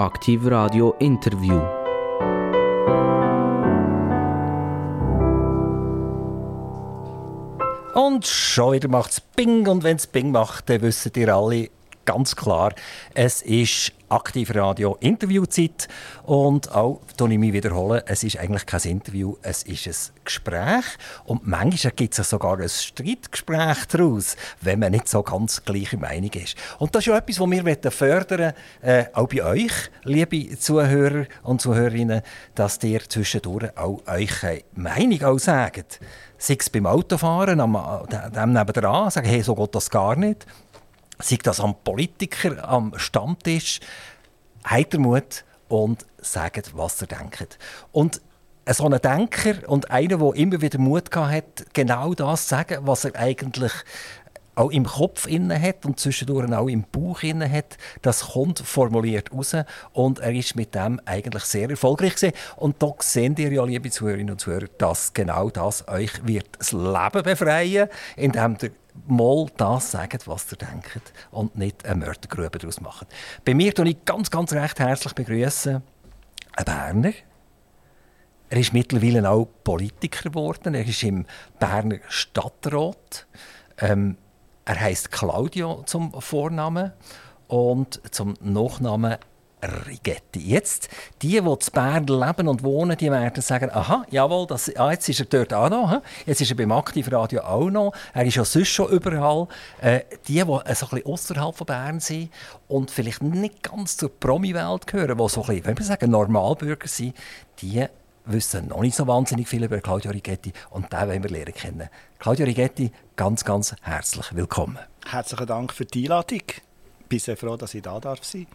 Aktiv Radio Interview. Und schon wieder macht es Bing. Und wenn es Bing macht, dann wissen ihr alle ganz klar, es ist Aktiv Radio Interviewzeit. Und auch, ich mich wiederhole, es ist eigentlich kein Interview, es ist ein Gespräch. Und manchmal gibt es sogar ein Streitgespräch daraus, wenn man nicht so ganz gleicher Meinung ist. Und das ist ja etwas, was wir fördern äh, auch bei euch, liebe Zuhörer und Zuhörerinnen, dass ihr zwischendurch auch eure Meinung auch sagt. Sei es beim Autofahren, am, dem nebenan, sagen, hey, so geht das gar nicht. Sei das am Politiker, am Stammtisch, habt ihr Mut und sagt, was ihr denkt. Und so ein Denker und einer, der immer wieder Mut hat, genau das zu sagen, was er eigentlich auch im Kopf inne hat und zwischendurch auch im Bauch inne hat, das kommt formuliert raus und er ist mit dem eigentlich sehr erfolgreich gewesen. Und da sehen ihr ja, liebe Zuhörerinnen und Zuhörer, dass genau das euch wird das Leben befreien, indem ihr mal das sagt, was ihr denkt und nicht eine Mördergrube daraus macht. Bei mir begrüße ich ganz, ganz recht herzlich begrüßen einen Berner. Er ist mittlerweile auch Politiker geworden. Er ist im Berner Stadtrat. Ähm, er heißt Claudio zum Vornamen und zum Nachnamen Rigetti. Jetzt, die, die in Bern leben und wohnen, die werden sagen, aha, jawohl, das, ah, jetzt ist er dort auch noch, jetzt ist er beim Aktivradio auch noch, er ist ja sonst schon überall. Äh, die, die so ein bisschen außerhalb von Bern sind und vielleicht nicht ganz zur Promi-Welt gehören, die so ein bisschen, wenn wir sagen, Normalbürger sind, die wissen noch nicht so wahnsinnig viel über Claudio Rigetti und den wollen wir lernen kennen. Claudio Rigetti, ganz, ganz herzlich willkommen. Herzlichen Dank für die Einladung. Ich bin sehr froh, dass ich da darf sein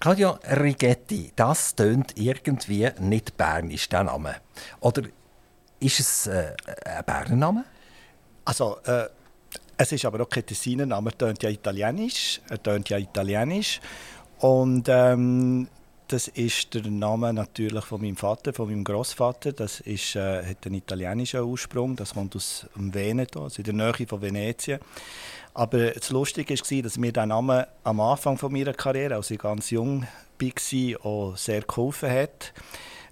Claudio Rigetti, das tönt irgendwie nicht bernisch, der Name. Oder ist es äh, ein Berner Name? Also, äh, es ist aber auch kein Tessiner Name. Er tönt ja italienisch. Er tönt ja italienisch. Und ähm, das ist der Name natürlich von meinem Vater, von meinem Großvater. Das ist, äh, hat einen italienischen Ursprung. Das kommt aus dem Veneto, also in der Nähe von Venetien. Aber das Lustige war, dass mir der Name am Anfang meiner Karriere, als ich ganz jung war, auch sehr geholfen hat.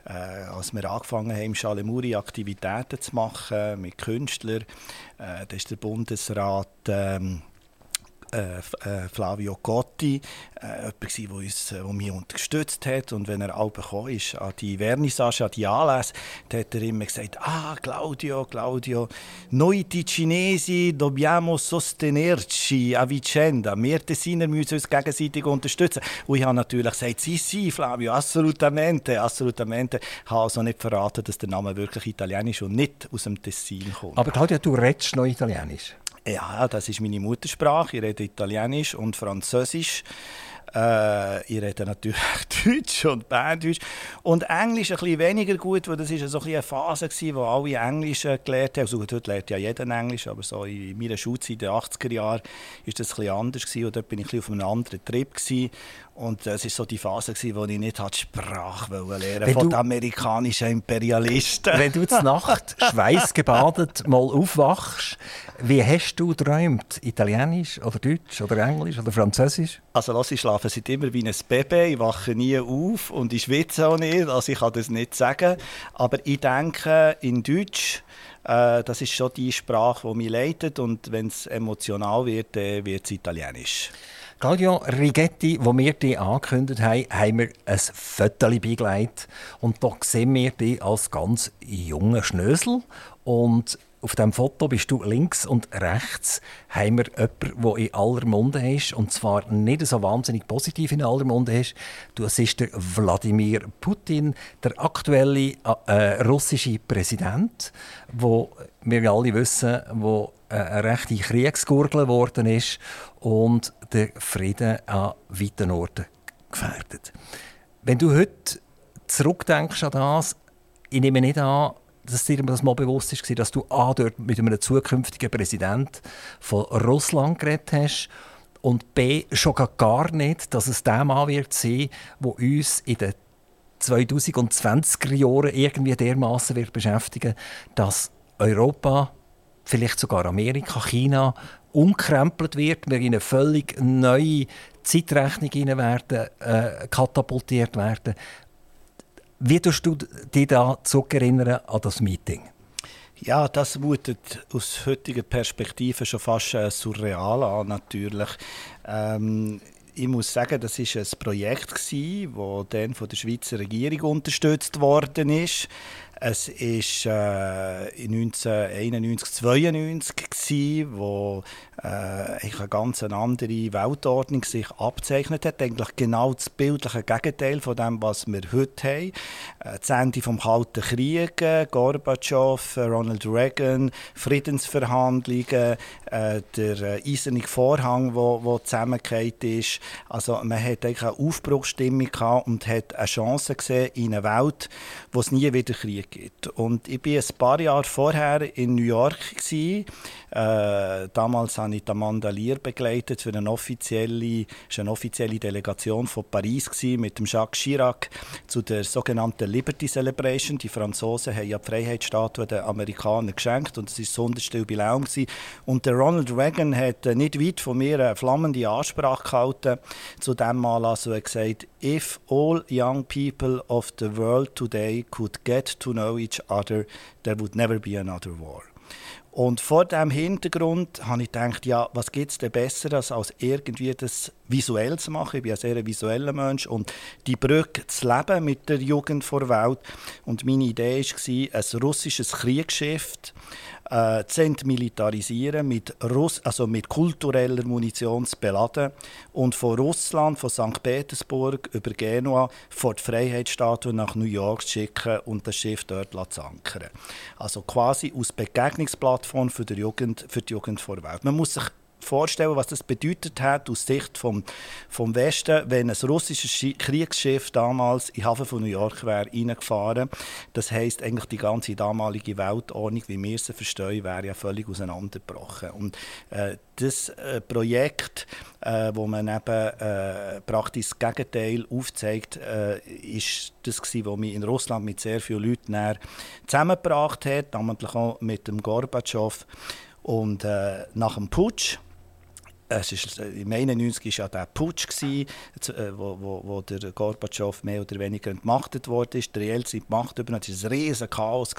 Äh, als wir angefangen haben, im Schalemuri Aktivitäten zu machen mit Künstlern, äh, da ist der Bundesrat ähm, äh, äh, Flavio Gotti, äh, jemand, der äh, mich unterstützt hat. Und wenn er auch gekommen ist an die Vernissage, an die Anlässe, hat er immer gesagt, ah, Claudio, Claudio, noi Ticinesi dobbiamo sostenerci a vicenda. Wir Tessiner müssen uns gegenseitig unterstützen. Und ich habe natürlich gesagt, sì, sì, Flavio, assolutamente, assolutamente. Ich habe also nicht verraten, dass der Name wirklich italienisch und nicht aus dem Tessin kommt. Aber Claudio, du redest noch Italienisch? Ja, das ist meine Muttersprache. Ich rede Italienisch und Französisch. Äh, ich rede natürlich Deutsch und Berndeutsch. Und Englisch ein bisschen weniger gut, weil das war so ein eine Phase, gewesen, wo alle Englisch äh, gelernt haben. Also, heute lernt ja jeder Englisch, aber so in meiner Schulzeit in den 80er Jahren war das ein bisschen anders. Und dort war ich ein bisschen auf einem anderen Trip. Gewesen. Und es war so die Phase, in der ich nicht die Sprache lernen wollte von den amerikanischen Imperialisten. Wenn du zur Nacht schweißgebadet mal aufwachst, wie hast du geträumt? Italienisch oder Deutsch oder Englisch oder Französisch? Also los, ich schlafe seit immer wie ein Baby, ich wache nie auf und ich schwitze auch nicht, also ich kann das nicht sagen. Aber ich denke in Deutsch, äh, das ist schon die Sprache, die mich leitet und wenn es emotional wird, äh, wird es Italienisch. Claudio Rigetti, wo wir dich angekündigt haben, haben wir ein Foto beigelegt. Und da sehen wir dich als ganz junger Schnösel. Und auf dem Foto bist du links und rechts haben wir jemanden, der in aller Munde ist. Und zwar nicht so wahnsinnig positiv in aller Munde ist. Du siehst der Wladimir Putin, der aktuelle äh, russische Präsident, wo wir alle wissen, wo äh, eine rechte Kriegsgurgel geworden ist und der Frieden an weiten Orten gefährdet. Wenn du heute zurückdenkst an das, ich nehme nicht an, dass dir das mal bewusst ist, dass du A, dort mit einem zukünftigen Präsident von Russland geredet hast und B, schon gar nicht, dass es der Mann wird sein, der uns in den 2020er Jahren irgendwie dermaßen wird beschäftigen, dass Europa, vielleicht sogar Amerika, China umkrempelt wird, wir in eine völlig neue Zeitrechnung rein werden, äh, katapultiert werden. Wie tust du dich da zurückerinnern an das Meeting? Ja, das mutet aus heutiger Perspektive schon fast äh, surreal an, natürlich. Ähm, ich muss sagen, das war ein Projekt, das dann von der Schweizer Regierung unterstützt worden ist. Es war äh, 1991, 1992, wo äh, eine ganz andere Weltordnung sich abzeichnet hat. Eigentlich genau das bildliche Gegenteil von dem, was wir heute haben. Äh, das Ende des Kalten Krieges, äh, Gorbatschow, äh, Ronald Reagan, Friedensverhandlungen, äh, der äh, eiserne Vorhang, wo zusammengekehrt ist. Also man hat eigentlich eine Aufbruchsstimmung gehabt und hat eine Chance gesehen in einer Welt, wo es nie wieder Krieg gibt. Und ich war ein paar Jahre vorher in New York. Gewesen. Äh, damals habe ich Amanda Lear begleitet für eine offizielle, eine offizielle Delegation von Paris gewesen, mit dem Jacques Chirac zu der sogenannten Liberty Celebration. Die Franzosen haben ja die Freiheitsstatue den Amerikanern geschenkt und es war sonderstill bei Laune. Und der Ronald Reagan hat äh, nicht weit von mir eine flammende Ansprache gehalten zu dem Mal also er gesagt, if all young people of the world today could get to know each other, there would never be another war. Und vor diesem Hintergrund habe ich gedacht, ja, was gibt es denn Besseres, als irgendwie das visuell zu machen? Ich bin ein sehr visueller Mensch und die Brücke zu leben mit der Jugend vor der Welt. Und meine Idee war, ein russisches Kriegsschiff äh, zu entmilitarisieren, mit, Russ also mit kultureller Munition zu beladen und von Russland, von St. Petersburg über Genua vor die Freiheitsstatue nach New York zu schicken und das Schiff dort zu ankern. Also quasi aus Begegnungsplattform für die Jugend, für die Jugend vor Welt. Man muss sich vorstellen, was das bedeutet hat aus Sicht vom, vom Westen, wenn ein russisches Kriegsschiff damals in den Hafen von New York wäre reingefahren. Das heißt eigentlich die ganze damalige Weltordnung, wie wir sie verstehen, wäre ja völlig auseinandergebrochen. Und äh, das äh, Projekt, äh, wo man eben äh, praktisch das Gegenteil aufzeigt, äh, ist das gewesen, was mich in Russland mit sehr vielen Leuten zusammengebracht hat, namentlich auch mit dem Gorbatschow. Und äh, nach dem Putsch es ist, äh, Im 1991 war ja der Putsch, gewesen, äh, wo, wo, wo der Gorbatschow mehr oder weniger entmachtet wurde. Der Jelzin Macht übernommen. Es war ein riesiges Chaos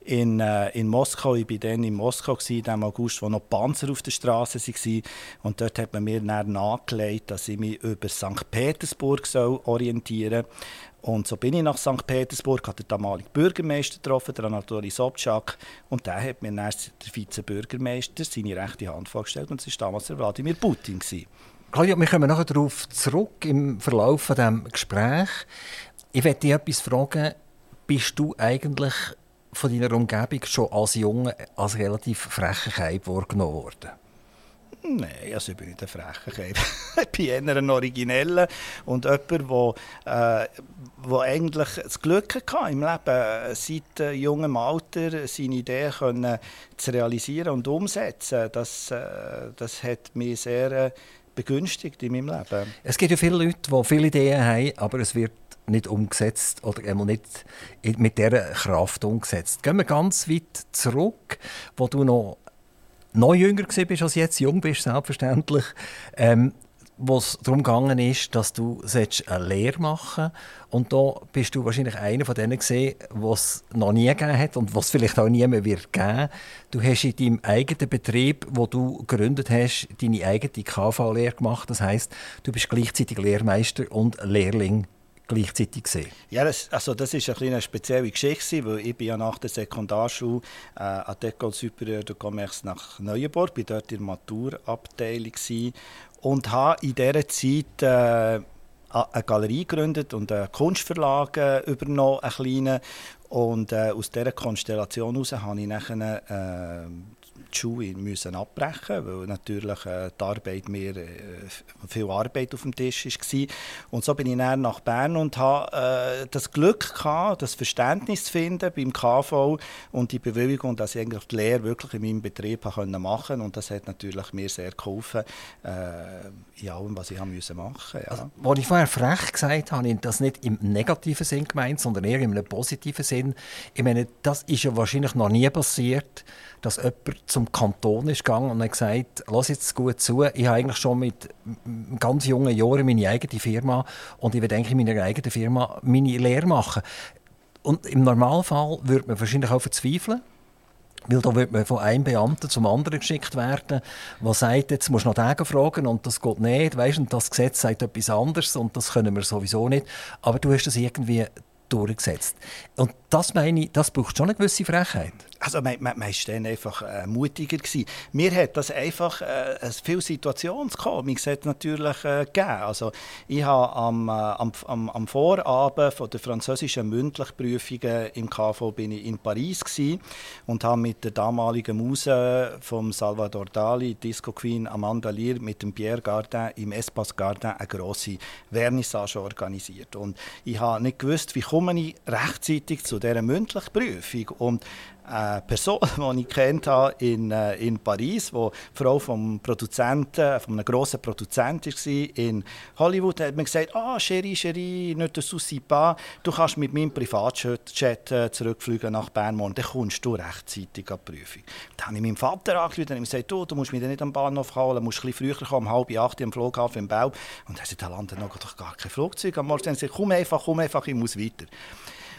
in, äh, in Moskau. Ich war dann in Moskau im August, wo noch Panzer auf der Straße waren. Und dort hat man mir dann nachgelegt, dass ich mich über St. Petersburg orientieren soll. Und so bin ich nach St. Petersburg, habe den damaligen Bürgermeister getroffen, den Anatoly Sobczak, und der hat mir dann der Vizebürgermeister seine rechte Hand vorgestellt und es war damals der Wladimir Putin. Claudia, wir kommen nachher darauf zurück im Verlauf dieses Gesprächs. Ich werde dich etwas fragen. Bist du eigentlich von deiner Umgebung schon als Junge als relativ frecher Keib wahrgenommen worden? Nein, also ich bin nicht ein frecher ich bin eher ein Origineller und jemand, der, äh, der eigentlich das Glück hatte im Leben, seit äh, jungem Alter seine Ideen können zu realisieren und umsetzen. Das, äh, das hat mich sehr äh, begünstigt in meinem Leben. Es gibt ja viele Leute, die viele Ideen haben, aber es wird nicht umgesetzt oder einmal nicht mit dieser Kraft umgesetzt. Gehen wir ganz weit zurück, wo du noch noch jünger bist als jetzt, jung bist selbstverständlich, ähm, wo es darum gegangen ist, dass du eine Lehre machen und da bist du wahrscheinlich einer von denen gesehen, was noch nie gegeben hat und was vielleicht auch nie mehr wird geben. Du hast in deinem eigenen Betrieb, wo du gegründet hast, deine eigene KV-Lehre gemacht. Das heißt, du bist gleichzeitig Lehrmeister und Lehrling gleichzeitig gesehen? Ja, das, also das ist eine, eine spezielle Geschichte, weil ich bin ja nach der Sekundarschule äh, an der École Supérieure de Commerce nach Neuenburg, bin dort in der Maturabteilung und habe in dieser Zeit äh, eine Galerie gegründet und einen Kunstverlag äh, übernommen, einen kleinen. Und äh, aus dieser Konstellation heraus habe ich nachher äh, die Schule müssen abbrechen weil natürlich äh, die Arbeit mir äh, viel Arbeit auf dem Tisch war. Und so bin ich dann nach Bern und habe äh, das Glück gehabt, das Verständnis zu finden beim KV und die Bewilligung, dass ich eigentlich die Lehre wirklich in meinem Betrieb machen konnte. Und das hat natürlich mir sehr geholfen, in allem, was ich machen ja. also, Als ich vorher frech gesagt habe, habe ich das nicht im negativen Sinn gemeint, sondern eher im positiven Sinn. Ich meine, das ist ja wahrscheinlich noch nie passiert, dass jemand zum Kanton ist gegangen und hat gesagt, lass jetzt gut zu, ich habe eigentlich schon mit ganz jungen Jahren meine eigene Firma und ich werde eigentlich in meiner eigenen Firma meine Lehre machen. Und im Normalfall würde man wahrscheinlich auch verzweifeln, weil da wird man von einem Beamten zum anderen geschickt werden, der sagt, jetzt musst du noch den fragen und das geht nicht, weißt, und das Gesetz sagt etwas anderes und das können wir sowieso nicht. Aber du hast das irgendwie durchgesetzt. Und das meine ich, das braucht schon eine gewisse Frechheit. Also man, man, man ist dann einfach äh, mutiger gewesen. Mir hat das einfach äh, viel Situationskomik natürlich äh, gegeben. Also ich habe am, äh, am, am, am, Vorabend von der französischen Mündlichprüfungen im KV bin ich in Paris gewesen und habe mit der damaligen Muse von Salvador Dali, Disco Queen Amanda Lear, mit dem Pierre Gardin im Espace Gardin eine grosse Vernissage organisiert. Und ich habe nicht gewusst, wie komme ich rechtzeitig zu dieser Mündlichprüfung und eine Person, die ich kennt habe in, äh, in Paris, die Frau vom Produzenten, von einem grossen Produzenten war in Hollywood, hat mir gesagt, ah, Chérie, Chérie, ne te soucis pas, du kannst mit meinem Privatjet äh, zurückfliegen nach Bern morgen, dann kommst du rechtzeitig an die Prüfung. Dann habe ich meinem Vater angerufen und gesagt, du, du musst mich nicht am Bahnhof holen, musst ein bisschen früher kommen, um halb acht am Flughafen im Bau. Und er sagt, da landet noch gar kein Flugzeug am Morgen. Dann gesagt, komm einfach, komm einfach, ich muss weiter.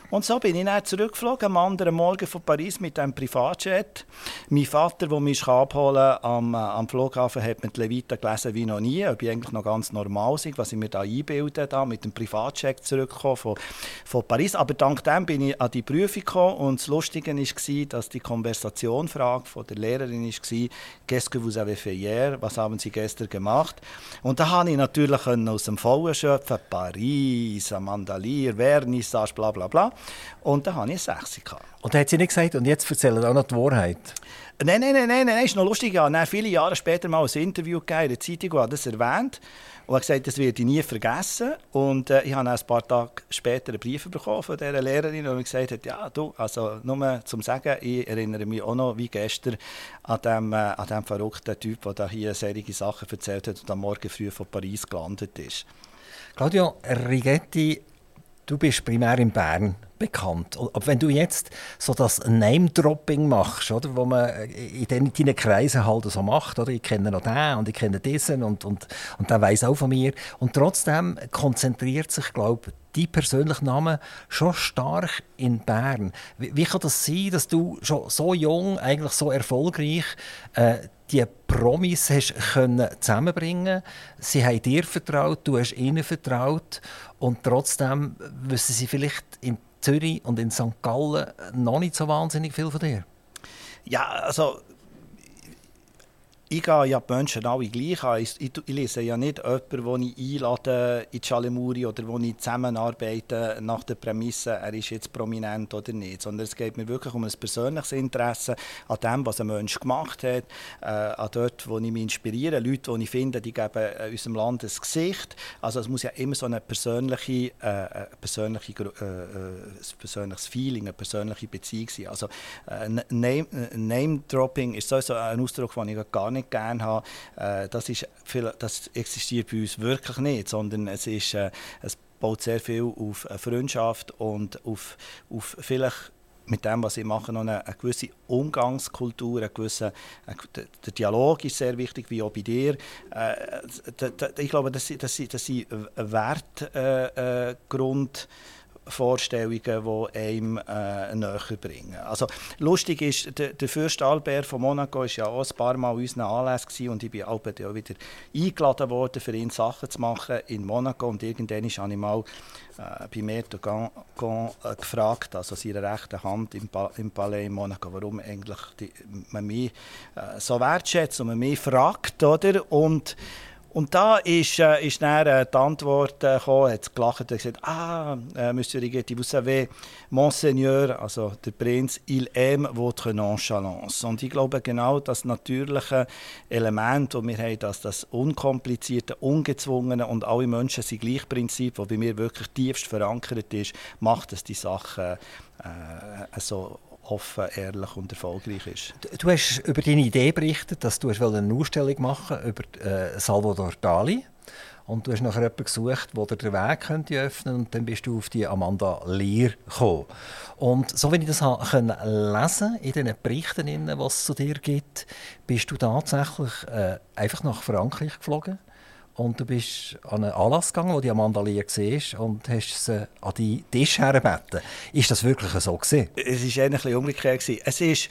Und so bin ich dann zurückgeflogen, am anderen Morgen von Paris mit einem Privatjet. Mein Vater, der mich abholen am, äh, am Flughafen, hat mit Levita gelesen wie noch nie, ob ich eigentlich noch ganz normal sei, was ich mir da einbilde, da mit dem Privatjet zurückgekommen von, von Paris. Aber dank dem bin ich an die Prüfung gekommen und das Lustige war, dass die Konversationfrage von der Lehrerin war, «Qu'est-ce que vous avez fait hier?» «Was haben Sie gestern gemacht?» Und da konnte ich natürlich aus dem Vollen schöpfen, Paris, Amandalier, Vernissage, bla bla bla. Und da hatte ich eine 6 Und hat sie nicht gesagt, und jetzt erzählen auch noch die Wahrheit? Nein, nein, nein, nein, nein, ist noch lustig. Ich habe viele Jahre später mal ein Interview gegeben in der Zeitung, wo das erwähnt und habe gesagt, das werde ich nie vergessen. Und äh, ich habe ein paar Tage später einen Brief bekommen von dieser Lehrerin, die mir gesagt hat, ja, du, also nur zum Sagen, ich erinnere mich auch noch wie gestern an dem, äh, an dem verrückten Typ, der da hier solche Sachen erzählt hat und am Morgen früh von Paris gelandet ist. Claudio Rigetti, du bist primär in Bern bekannt. Aber wenn du jetzt so das Name-Dropping machst, oder, wo man in deinen Kreisen halt so macht, oder? ich kenne noch den und ich kenne diesen und, und, und der weiß auch von mir. Und trotzdem konzentriert sich, glaube ich, dein persönlicher Name schon stark in Bern. Wie, wie, kann das sein, dass du schon so jung, eigentlich so erfolgreich äh, die Promis hast können zusammenbringen Sie haben dir vertraut, du hast ihnen vertraut und trotzdem wissen sie vielleicht in Zürich und in St. Gallen noch nicht so wahnsinnig viel von dir? Ja, also ich gehe ja die Menschen alle gleich an. Ich, ich, ich lese ja nicht jemanden, den ich einlade in Chalemuri oder wo ich zusammenarbeite nach der Prämisse, er ist jetzt prominent oder nicht. Sondern es geht mir wirklich um ein persönliches Interesse an dem, was ein Mensch gemacht hat, äh, an dort, wo ich mich inspiriere. Leute, die ich finde, die geben äh, unserem Land ein Gesicht. Also es muss ja immer so eine persönliche, äh, persönliche, äh, äh, ein persönliches Feeling, eine persönliche Beziehung sein. Also äh, Name-Dropping ist sowieso ein Ausdruck, den ich gar nicht nicht gerne habe, äh, das, ist, das existiert bei uns wirklich nicht, sondern es, ist, äh, es baut sehr viel auf Freundschaft und auf, auf vielleicht mit dem, was ich mache, noch eine, eine gewisse Umgangskultur, eine gewisse, eine, der, Dialog ist sehr wichtig, wie auch bei dir. Äh, ich glaube, das, das, das sind Wertgrund. Äh, äh, Vorstellungen, die einem äh, näher bringen. Also, lustig ist, der, der Fürst Albert von Monaco war ja auch ein paar Mal unseren Anlass und ich bin auch wieder eingeladen worden, für ihn Sachen zu machen in Monaco und irgendwann habe ich mal äh, bei Gon äh, gefragt, also seiner rechten Hand im, pa im Palais in Monaco, warum eigentlich die, man mich äh, so wertschätzt und man mich fragt, oder? Und und da ist, äh, ist dann äh, die Antwort äh, gekommen, hat gelacht und gesagt, ah, äh, Monsieur Rigetti, vous savez, Monseigneur, also der Prinz, il aime votre nonchalance. Und ich glaube, genau das natürliche Element, das wir haben, dass das unkomplizierte, ungezwungene und alle Menschen sind gleich Prinzip, das bei mir wirklich tiefst verankert ist, macht es die Sache äh, so offen, ehrlich und erfolgreich ist. Du hast über deine Idee berichtet, dass du eine Ausstellung machen über äh, Salvador Dali und du hast nachher jemanden gesucht, der dir den Weg könnte öffnen und dann bist du auf die Amanda Lear gekommen. Und so wie ich das können lesen in den Berichten, die es zu dir gibt, bist du tatsächlich äh, einfach nach Frankreich geflogen und du bist an einen Anlass gegangen, wo die Amanda Lear war und hast sie an deinen Tisch herbeten. Ist das wirklich so gewesen? Es war ein umgekehrt. Es ist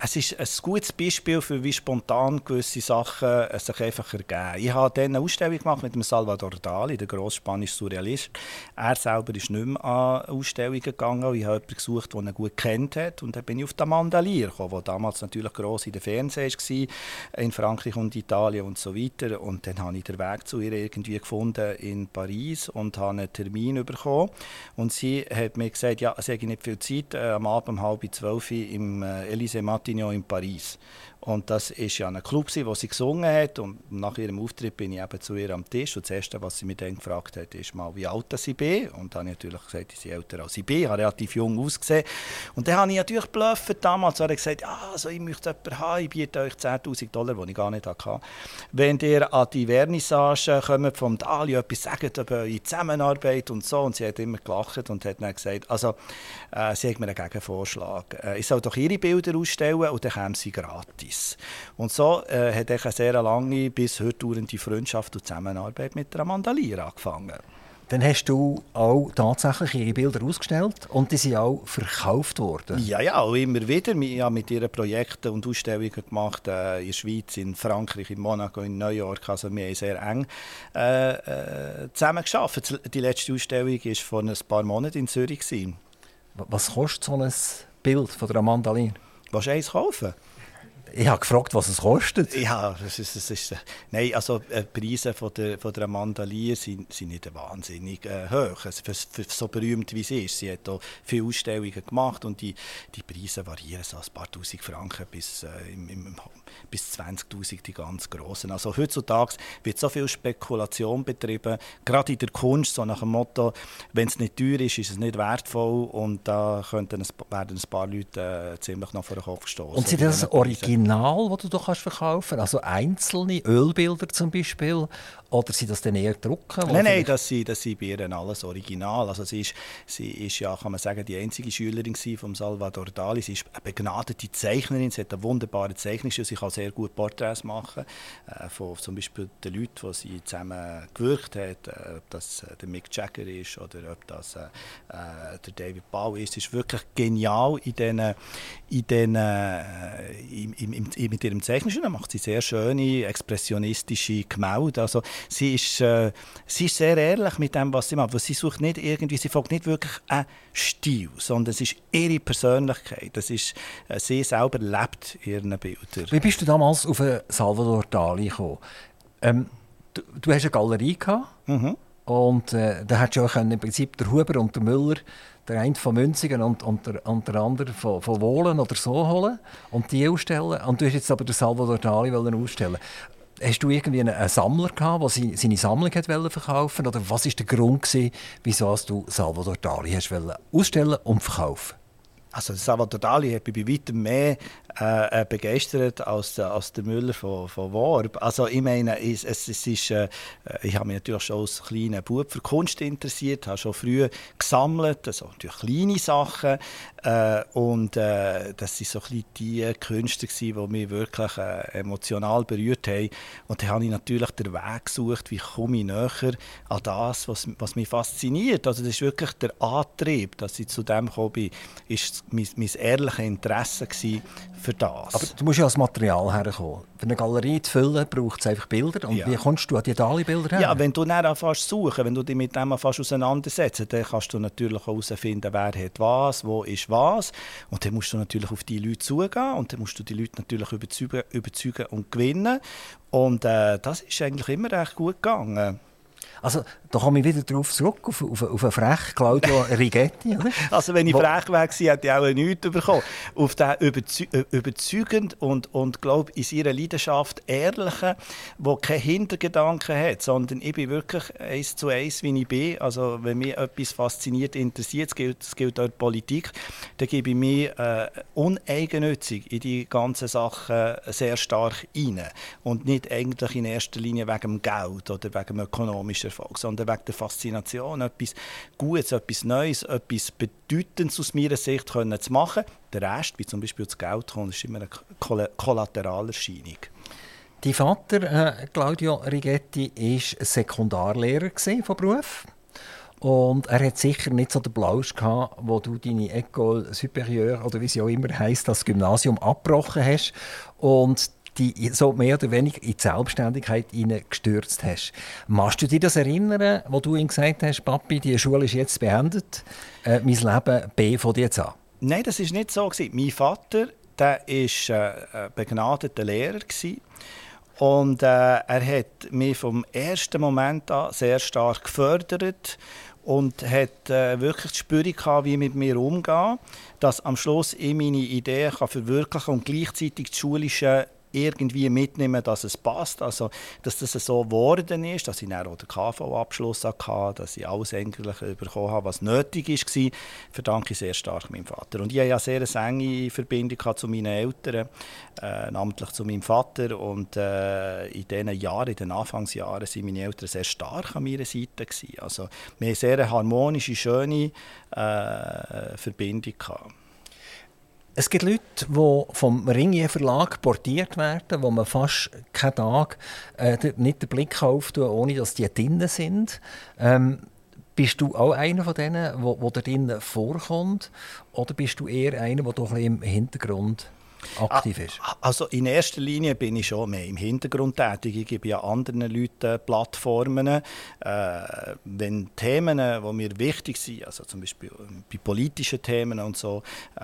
es ist ein gutes Beispiel für wie spontan gewisse Sachen äh, sich einfach ergeben. Ich habe dann eine Ausstellung gemacht mit dem Salvador Dali, der grosse spanische Surrealist. Er selber ist nicht mehr an Ausstellungen gegangen. Ich habe jemanden gesucht, der ihn gut kennt hat. Und dann bin ich auf den Mandalier gekommen, der damals natürlich gross in den Fernsehen war, in Frankreich und Italien und so weiter. Und dann habe ich den Weg zu ihr irgendwie gefunden in Paris und habe einen Termin bekommen. Und sie hat mir gesagt, ja, sie hätte nicht viel Zeit, äh, am Abend um halb zwölf im äh, Elysée Matignon in Paris. Und das war ja ein Club, wo sie gesungen hat. Und nach ihrem Auftritt bin ich eben zu ihr am Tisch. Und das Erste, was sie mich dann gefragt hat, ist mal, wie alt sie bin. Und dann habe ich natürlich gesagt, ich bin älter als ich bin. Ich habe relativ jung ausgesehen. Und dann habe ich natürlich bluffet damals. habe ich gesagt, ja, also ich möchte jemanden haben, ich biete euch 10'000 Dollar, die ich gar nicht hatte. Wenn ihr an die Vernissage kommt vom Dali, etwas sagt über eure Zusammenarbeit und so. Und sie hat immer gelacht und hat dann gesagt, also, äh, sie hat mir einen Gegenvorschlag. Äh, ich soll doch ihre Bilder ausstellen und dann kommen sie gratis. Paris. Und so äh, hat eine sehr lange, bis heute dauernde Freundschaft und Zusammenarbeit mit Amanda Lear angefangen. Dann hast du auch tatsächlich ihre Bilder ausgestellt und die sind auch verkauft worden. Ja, ja, auch immer wieder. Wir haben mit ihren Projekten und Ausstellungen gemacht äh, in der Schweiz, in Frankreich, in Monaco, in New York. Also wir haben sehr eng äh, äh, zusammen geschafft. Die letzte Ausstellung war vor ein paar Monaten in Zürich. Gewesen. Was kostet so ein Bild von der Amanda Lear? Willst du eins kaufen? Ich habe gefragt, was es kostet. Ja, das ist, das ist, nein, also äh, die Preise von der, von der Amanda Lear sind, sind nicht wahnsinnig äh, hoch. Also für, für, so berühmt wie sie ist. Sie hat auch viele Ausstellungen gemacht und die, die Preise variieren so ein paar Tausend Franken bis, äh, im, im, bis 20'000, die ganz grossen. Also heutzutage wird so viel Spekulation betrieben, gerade in der Kunst, so nach dem Motto, wenn es nicht teuer ist, ist es nicht wertvoll und da könnten es, werden ein paar Leute äh, ziemlich noch vor den Kopf gestoßen. Und sind das Original? Original, das du doch kannst verkaufen Also einzelne Ölbilder zum Beispiel? Oder sind das dann eher Drucken? Nein, nein, das sind, das sind bei ihr alles Original. Also sie ist, sie ist ja, kann man sagen, die einzige Schülerin von Salvador Dali. Sie ist eine begnadete Zeichnerin, sie hat eine wunderbare Zeichnung, sie kann sehr gut Porträts machen. Äh, von zum Beispiel den Leuten, die sie zusammen gewirkt hat, äh, ob das äh, der Mick Jagger ist oder ob das äh, äh der David Bowie ist. Sie ist wirklich genial in den, in den, äh, im, im, im, mit ihrem Zeichnischen. Macht sie sehr schöne, expressionistische Gemälde. Also sie ist, äh, sie ist sehr ehrlich mit dem, was sie macht. sie sucht nicht irgendwie, sie folgt nicht wirklich einen Stil, sondern es ist ihre Persönlichkeit. Das ist, äh, sie selber lebt ihren Bildern. Wie bist du damals auf Salvador Dali gekommen? Ähm, du, du hast eine Galerie gehabt. Mhm. Und äh, da hättest du auch im Prinzip der Huber und der Müller der eine von Münzigen und, und, der, und der andere von, von Wohlen oder so holen und die ausstellen. Und du hast jetzt aber den Salvador Dali ausstellen. Hast du irgendwie einen, einen Sammler gehabt, der seine Sammlung wollte verkaufen Oder was war der Grund, gewesen, wieso du Salvador Dali hast ausstellen und verkaufen also Salvador Dali hat bei weitem mehr äh, äh, begeistert als der, als der Müller von, von Worb. Also ich meine, es, es, ist, äh, ich habe mich natürlich schon als kleiner Bub für Kunst interessiert, habe schon früh gesammelt, also natürlich kleine Sachen äh, und äh, das sind so die Künste die mich wirklich äh, emotional berührt haben. Und dann habe ich natürlich den Weg gesucht, wie komme ich näher an das, was, was mich fasziniert. Also das ist wirklich der Antrieb, dass ich zu dem gekommen bin, ist mein, mein ehrliches Interesse gewesen für das. Aber du musst ja als Material herkommen. Für eine Galerie zu füllen, braucht es einfach Bilder. Und ja. wie kommst du an die Dali-Bilder her? Ja, wenn du dann anfängst zu suchen, wenn du dich mit dem auseinandersetzt, dann kannst du natürlich herausfinden, wer hat was, wo ist was. Und dann musst du natürlich auf die Leute zugehen und dann musst du die Leute natürlich überzeugen, überzeugen und gewinnen. Und äh, das ist eigentlich immer recht gut gegangen. Also, da komme ich wieder darauf zurück, auf, auf, auf einen frech Claudio Rigetti. Oder? Also, wenn ich Wo frech wäre, hätte ich auch nichts bekommen. Auf den überzeug äh, überzeugend und, und glaube in seiner Leidenschaft ehrlichen, der keinen Hintergedanken hat, sondern ich bin wirklich eins zu eins, wie ich bin. Also, wenn mich etwas fasziniert, interessiert, es gilt, gilt auch die Politik, dann gebe ich mich äh, uneigennützig in die ganzen Sachen sehr stark rein. Und nicht eigentlich in erster Linie wegen dem Geld oder wegen dem ökonomischen ökonomischen Erfolg, sondern wegen der Faszination, etwas Gutes, etwas Neues, etwas Bedeutendes aus meiner Sicht können zu machen. Der Rest, wie zum Beispiel das Geld kommt, ist immer eine Kollateralenerscheinung. Dein Vater, äh, Claudio Rigetti, war Sekundarlehrer von Beruf. Und er hat sicher nicht so den Blausch gehabt, wo du deine École Supérieure oder wie sie auch immer heißt, das Gymnasium abgebrochen hast und die so mehr oder weniger in die Selbstständigkeit gestürzt hast. Machst du dir das erinnern, wo du ihm gesagt hast, Papi, die Schule ist jetzt beendet, äh, mein Leben B von dir an? Nein, das ist nicht so. Mein Vater der war äh, begnadeter Lehrer. Gewesen. Und äh, er hat mich vom ersten Moment an sehr stark gefördert und hat äh, wirklich die Spürung gehabt, wie mit mir umgehen, dass am Schluss ich meine Ideen kann verwirklichen und gleichzeitig das schulische irgendwie mitnehmen, dass es passt. Also, dass das so geworden ist, dass ich dann auch den KV-Abschluss hatte, dass ich alles eigentlich bekommen habe, was nötig war, verdanke ich sehr stark meinem Vater. Und ich habe ja sehr eine enge Verbindung zu meinen Eltern, äh, namentlich zu meinem Vater. Und äh, in diesen Jahren, in den Anfangsjahren, waren meine Eltern sehr stark an meiner Seite. Gewesen. Also, wir haben sehr harmonische, schöne äh, Verbindung gehabt. Es gibt Leute, die vom Ringier Verlag portiert werden, wo man fast keinen Tag äh, nicht den Blick auftun ohne dass die drinnen sind. Ähm, bist du auch einer von denen, der drinnen vorkommt? Oder bist du eher einer, der doch im Hintergrund aktiv ist? Also in erster Linie bin ich schon mehr im Hintergrund tätig. Ich gebe ja anderen Leuten Plattformen. Äh, wenn Themen, die mir wichtig sind, also zum Beispiel bei politischen Themen und so, äh,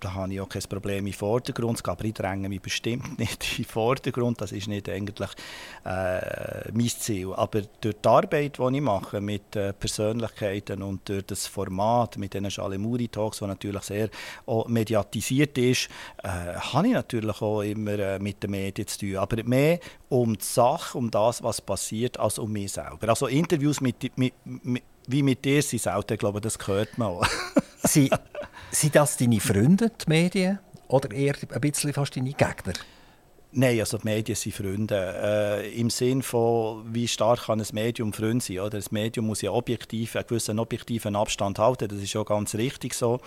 da habe ich auch kein Problem im Vordergrund. Aber ich dränge mich bestimmt nicht im Vordergrund. Das ist nicht eigentlich äh, mein Ziel. Aber durch die Arbeit, die ich mache mit äh, Persönlichkeiten und durch das Format mit den Shalemuri-Talks, das natürlich sehr mediatisiert ist, äh, habe ich natürlich auch immer äh, mit den Medien zu tun. Aber mehr um die Sache, um das, was passiert, als um mich selber. Also Interviews mit, mit, mit wie mit dir sind selten, ich glaube, das gehört man auch. sind, sind das deine Freunde, die Medien? Oder eher ein bisschen fast deine Gegner? Nein, also die Medien sind Freunde. Äh, Im Sinne von, wie stark kann ein Medium Freund sein. Oder? Das Medium muss ja objektiv, einen gewissen objektiven Abstand halten, das ist schon ganz richtig so.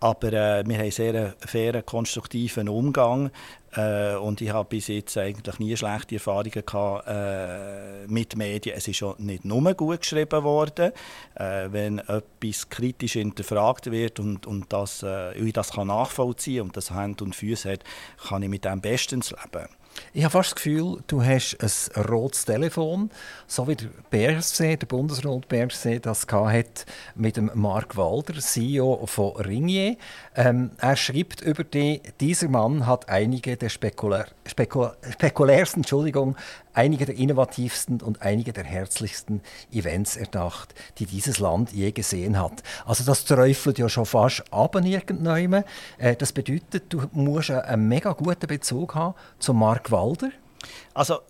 Aber äh, wir haben einen sehr fairen, konstruktiven Umgang. Äh, und ich habe bis jetzt eigentlich nie schlechte Erfahrungen gehabt, äh, mit Medien. Es ist schon nicht nur gut geschrieben worden. Äh, wenn etwas kritisch hinterfragt wird und, und das, äh, ich das kann nachvollziehen und das Hand und Füße hat, kann ich mit dem bestens leben. Ich habe fast das Gefühl, du hast ein rotes Telefon, so wie der BRC, der Bundesrat BRC, das hat mit dem Mark Walder, CEO von Ringier. Ähm, er schreibt über die, dieser Mann hat einige der spekulär, spekulär, spekulärsten Entschuldigung, einige der innovativsten und einige der herzlichsten Events erdacht, die dieses Land je gesehen hat. Also das träufelt ja schon fast ab irgendwann. Äh, das bedeutet, du musst einen mega guten Bezug haben zu Mark Walder. Also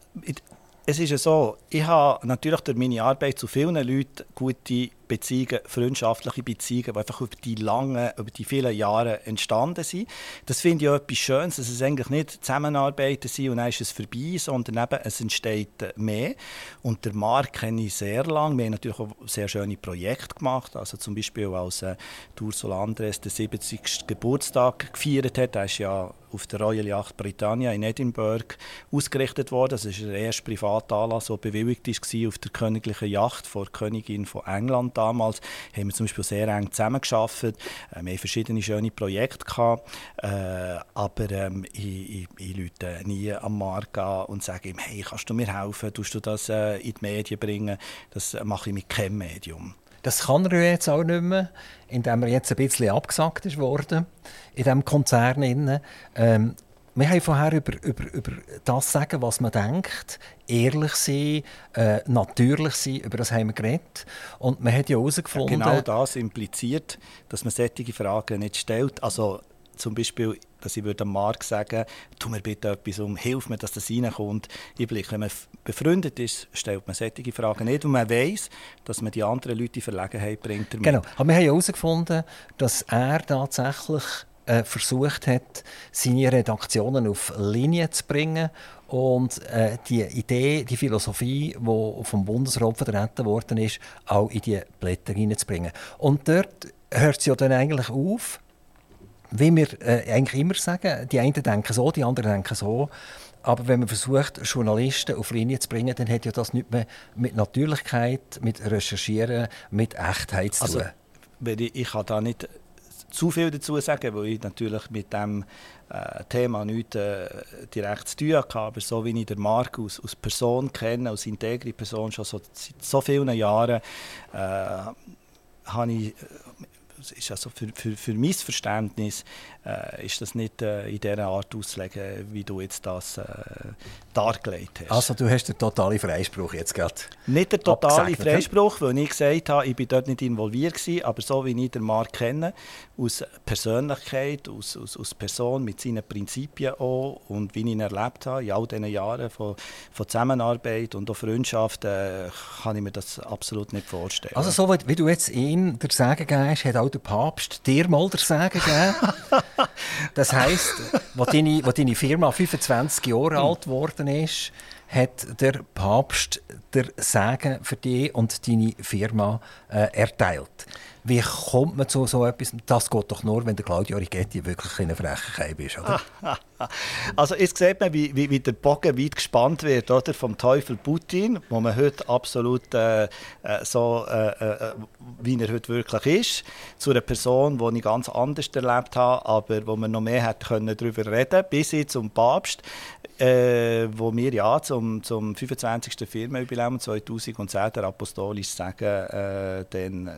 es ist ja so, ich habe natürlich durch meine Arbeit zu vielen Leuten gute Beziehungen, freundschaftliche Beziehungen, die einfach über die langen, über die vielen Jahre entstanden sind. Das finde ich auch etwas Schönes, dass es eigentlich nicht Zusammenarbeiten sind und dann ist es vorbei, sondern eben, es entsteht mehr. Und der Markt kenne ich sehr lange. Wir haben natürlich auch sehr schöne Projekte gemacht, also zum Beispiel als äh, Ursula Andres den 70. Geburtstag gefeiert hat. Er ist ja auf der Royal Yacht Britannia in Edinburgh ausgerichtet worden. Das ist der erste private Anlass, der bewilligt war auf der königlichen Yacht vor Königin von England damals haben wir zum Beispiel sehr eng zusammengearbeitet. Äh, wir hatten verschiedene schöne Projekte. Gehabt, äh, aber ähm, ich, ich, ich lüte nie am Markt und sage ihm, hey, kannst du mir helfen? Tust du das äh, in die Medien bringen? Das mache ich mit keinem Medium. Das kann er jetzt auch nicht mehr, indem er jetzt ein bisschen abgesagt ist worden in diesem Konzern. Ähm, wir haben vorher über, über, über das sagen, was man denkt, ehrlich sein, äh, natürlich sein, über das haben wir geredet. Und man hat ja herausgefunden... Ja, genau das impliziert, dass man solche Fragen nicht stellt. Also zum Beispiel, dass ich würde Marc sagen, tu mir bitte etwas um, hilf mir, dass das reinkommt. Ich blicke, wenn man befreundet ist, stellt man solche Fragen nicht und man weiß, dass man die anderen Leute in Verlegenheit bringt. Damit. Genau, aber wir haben herausgefunden, dass er tatsächlich äh, versucht hat, seine Redaktionen auf Linie zu bringen und äh, die Idee, die Philosophie, die vom Bundesrat vertreten worden ist, auch in die Blätter hineinzubringen. Und dort hört es ja dann eigentlich auf, wie wir äh, eigentlich immer sagen, die einen denken so, die anderen denken so. Aber wenn man versucht, Journalisten auf Linie zu bringen, dann hat ja das nicht mehr mit Natürlichkeit, mit Recherchieren, mit Echtheit zu also, tun. Also, ich, ich kann da nicht zu viel dazu sagen, weil ich natürlich mit dem äh, Thema nichts äh, direkt zu tun habe. Aber so wie ich den Marc als, Person kenne, als integre Person schon so, seit so vielen Jahren, äh, habe ich ist also für, für, für mein Verständnis äh, ist das nicht äh, in der Art auszulegen, wie du jetzt das äh, dargelegt hast. Also du hast den totalen Freispruch jetzt gerade Nicht der totale Freispruch, weil ich gesagt habe, ich bin dort nicht involviert gewesen, aber so wie ich den Markt kenne, aus Persönlichkeit, aus, aus, aus Person mit seinen Prinzipien auch und wie ich ihn erlebt habe in all diesen Jahren von, von Zusammenarbeit und auch Freundschaft, äh, kann ich mir das absolut nicht vorstellen. Also so wie, wie du jetzt ihn der Sagen gibst, hat auch der Papst dir mal der Sagen gegeben? Das heisst, als deine, als deine Firma 25 Jahre alt geworden ist, hat der Papst der Segen für dich und deine Firma äh, erteilt. Wie kommt man zu so etwas? Das geht doch nur, wenn der Claudio Rigetti wirklich eine freche ist, oder? also jetzt sieht man, wie, wie, wie, der Bogen weit gespannt wird, oder? Vom Teufel Putin, wo man heute absolut äh, äh so, äh, äh, wie er heute wirklich ist, zu einer Person, die ich ganz anders erlebt habe, aber wo man noch mehr hätte können darüber reden bis hin zum Papst, äh, wo mir ja zum, zum 25. Firmenjubiläum 2010 der Apostolisch Sagen äh, dann äh,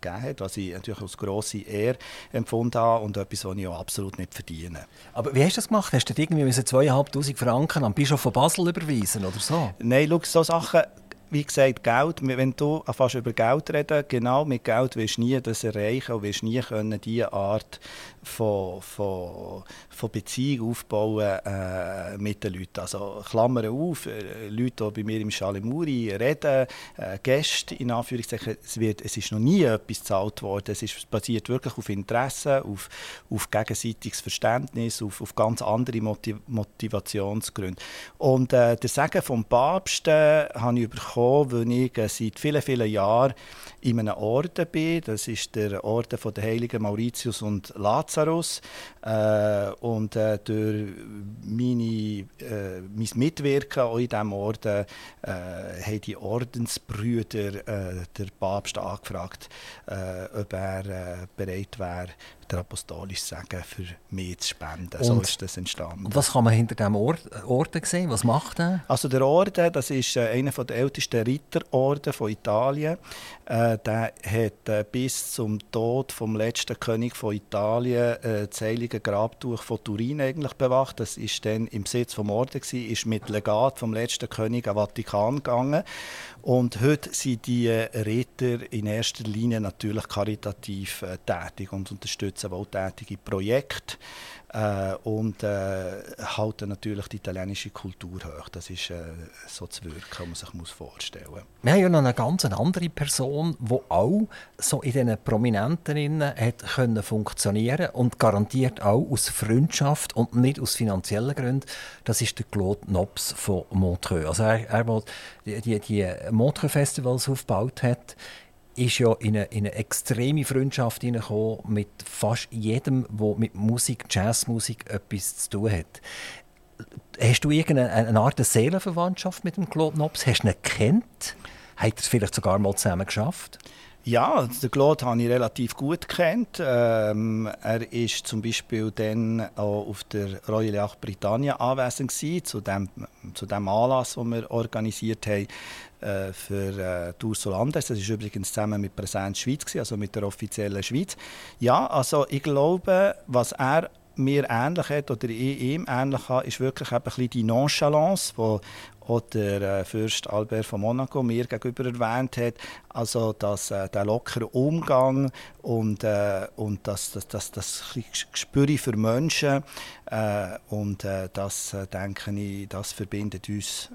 gegeben hat, was ich natürlich als grosse Ehre empfunden habe und etwas, was ich auch absolut nicht verdiene. Aber wie hast du das gemacht? Hast du irgendwie 2'500 Franken an Bischof von Basel überweisen oder so? Nein, schau, so Sachen wie gesagt, Geld, wenn du fast über Geld reden, genau mit Geld wirst du nie das erreichen und wirst nie können, diese Art von, von, von Beziehung aufbauen äh, mit den Leuten. Also Klammern auf, äh, Leute, die bei mir im Schalimuri reden, äh, Gäste in Anführungszeichen, es, wird, es ist noch nie etwas gezahlt worden. Es ist basiert wirklich auf Interessen, auf, auf gegenseitiges Verständnis, auf, auf ganz andere Motiv Motivationsgründe. Und äh, der Segen vom Papst äh, habe ich bekommen, weil ich äh, seit vielen, vielen Jahren in einem Orden bin. Das ist der Orden der Heiligen Mauritius und Lazarus. Lazarus Äh, und äh, durch meine, äh, mein Mitwirken auch in diesem Orden äh, haben die Ordensbrüder äh, der Papst angefragt, äh, ob er äh, bereit wäre, der apostolisch Sagen für mich zu spenden. so ist das entstanden. Und was kann man hinter diesem Orden sehen? Was macht er? Also der Orden, das ist äh, einer der ältesten Ritterorden von Italien. Äh, der hat äh, bis zum Tod vom letzten König von Italien äh, das heilige Grabtuch von Turin eigentlich bewacht. Das ist dann im Sitz vom Orden gewesen, ist mit Legat vom letzten König an Vatikan gegangen. Und heute sind die Ritter in erster Linie natürlich karitativ äh, tätig und unterstützen wohltätige Projekte äh, und äh, halten natürlich die italienische Kultur hoch. Das ist äh, so zu wirken, was man sich vorstellen muss. Wir haben ja noch eine ganz andere Person, die auch so in diesen Prominenten hat können funktionieren und garantiert auch aus Freundschaft und nicht aus finanziellen Gründen. Das ist der Claude Nobs von Montreux. Also er, er die, die, die Montreux-Festivals aufgebaut hat, ist ja in eine, in eine extreme Freundschaft mit fast jedem, der mit Musik, Jazzmusik etwas zu tun hat. Hast du irgendeine Art Seelenverwandtschaft mit dem Claude Nobs? Hast du ihn kennt? Hat er es vielleicht sogar mal zusammen geschafft? Ja, den Claude habe ich relativ gut kennt. Ähm, er war zum Beispiel dann auch auf der Royal Yacht Britannia anwesend gewesen, zu dem, zu dem Anlass, den wir organisiert haben äh, für äh, Tour Solandes. Das war übrigens zusammen mit Präsenz Schweiz, gewesen, also mit der offiziellen Schweiz. Ja, also ich glaube, was er mir ähnlich hat oder ich ihm ähnlich habe, ist wirklich ein bisschen die Nonchalance, die oder äh, Fürst Albert von Monaco mir gegenüber erwähnt hat. Also dass, äh, der lockere Umgang und, äh, und das, das, das, das Gespür für Menschen äh, und äh, das, äh, denke ich, das verbindet uns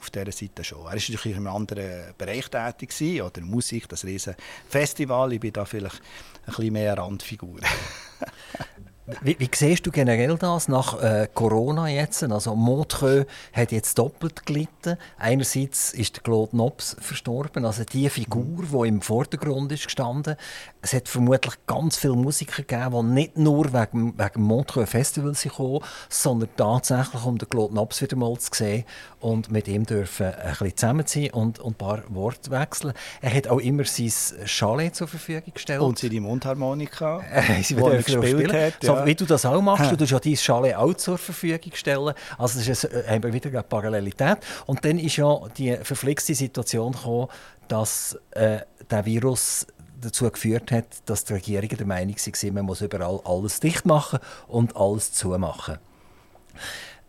auf dieser Seite schon. Er war natürlich in einem anderen Bereich tätig, gewesen, oder Musik, das riesen Festival. Ich bin da vielleicht ein bisschen mehr Randfigur. Wie, wie, siehst du generell das nach äh, Corona jetzt? Also Montreux hat jetzt doppelt gelitten. Einerseits ist der Claude Nobs verstorben, also die Figur, die im Vordergrund ist gestanden. Es hat vermutlich ganz viele Musiker gegeben, die nicht nur wegen, wegen dem Montreux Festival kamen, sondern tatsächlich um den Claude Nobs wieder mal zu sehen und mit ihm dürfen ein bisschen zusammenziehen und, und ein paar Worte wechseln. Er hat auch immer sein Chalet zur Verfügung gestellt. Und seine Mundharmonika, äh, die er gespielt hat. So, ja. Wie du das auch machst, ha. du ja dein Chalet auch zur Verfügung stellen. Also das ist eine, haben wir wieder eine Parallelität. Und dann ist ja die verflixte Situation gekommen, dass äh, der Virus dazu geführt hat, dass die Regierungen der Meinung waren, man muss überall alles dicht machen und alles zumachen.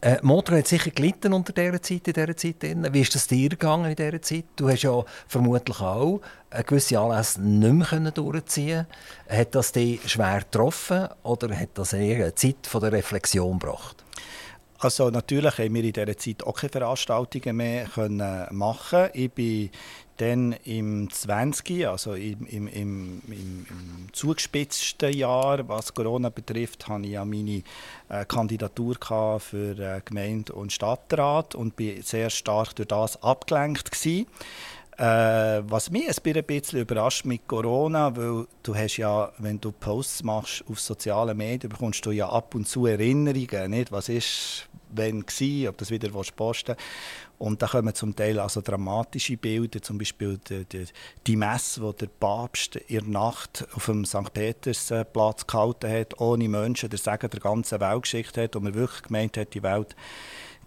Äh, Motor hat sicher gelitten unter dieser Zeit, in dieser Zeit. Wie ist das dir gegangen in dieser Zeit? Du hast ja vermutlich auch eine gewisse Anlässe nicht mehr durchziehen Hat das dich schwer getroffen oder hat das eher eine Zeit von der Reflexion gebracht? Also natürlich haben wir in dieser Zeit auch keine Veranstaltungen mehr können. Ich bin dann im 20, also im, im, im, im, zugespitzten Jahr, was Corona betrifft, hatte ich ja meine äh, Kandidatur für äh, Gemeinde und Stadtrat und war sehr stark durch das abgelenkt gewesen. Äh, was mich ein bisschen überrascht mit Corona, weil du hast ja, wenn du Posts machst auf sozialen Medien, bekommst du ja ab und zu Erinnerungen, nicht? Was ist, wenn war, ob das wieder posten Und da kommen zum Teil also dramatische Bilder, zum Beispiel die, die, die Messe, wo der Papst in der Nacht auf dem St. Petersplatz gehalten hat, ohne Menschen, der Sagen der ganzen Weltgeschichte hat, und man wirklich gemeint hat, die Welt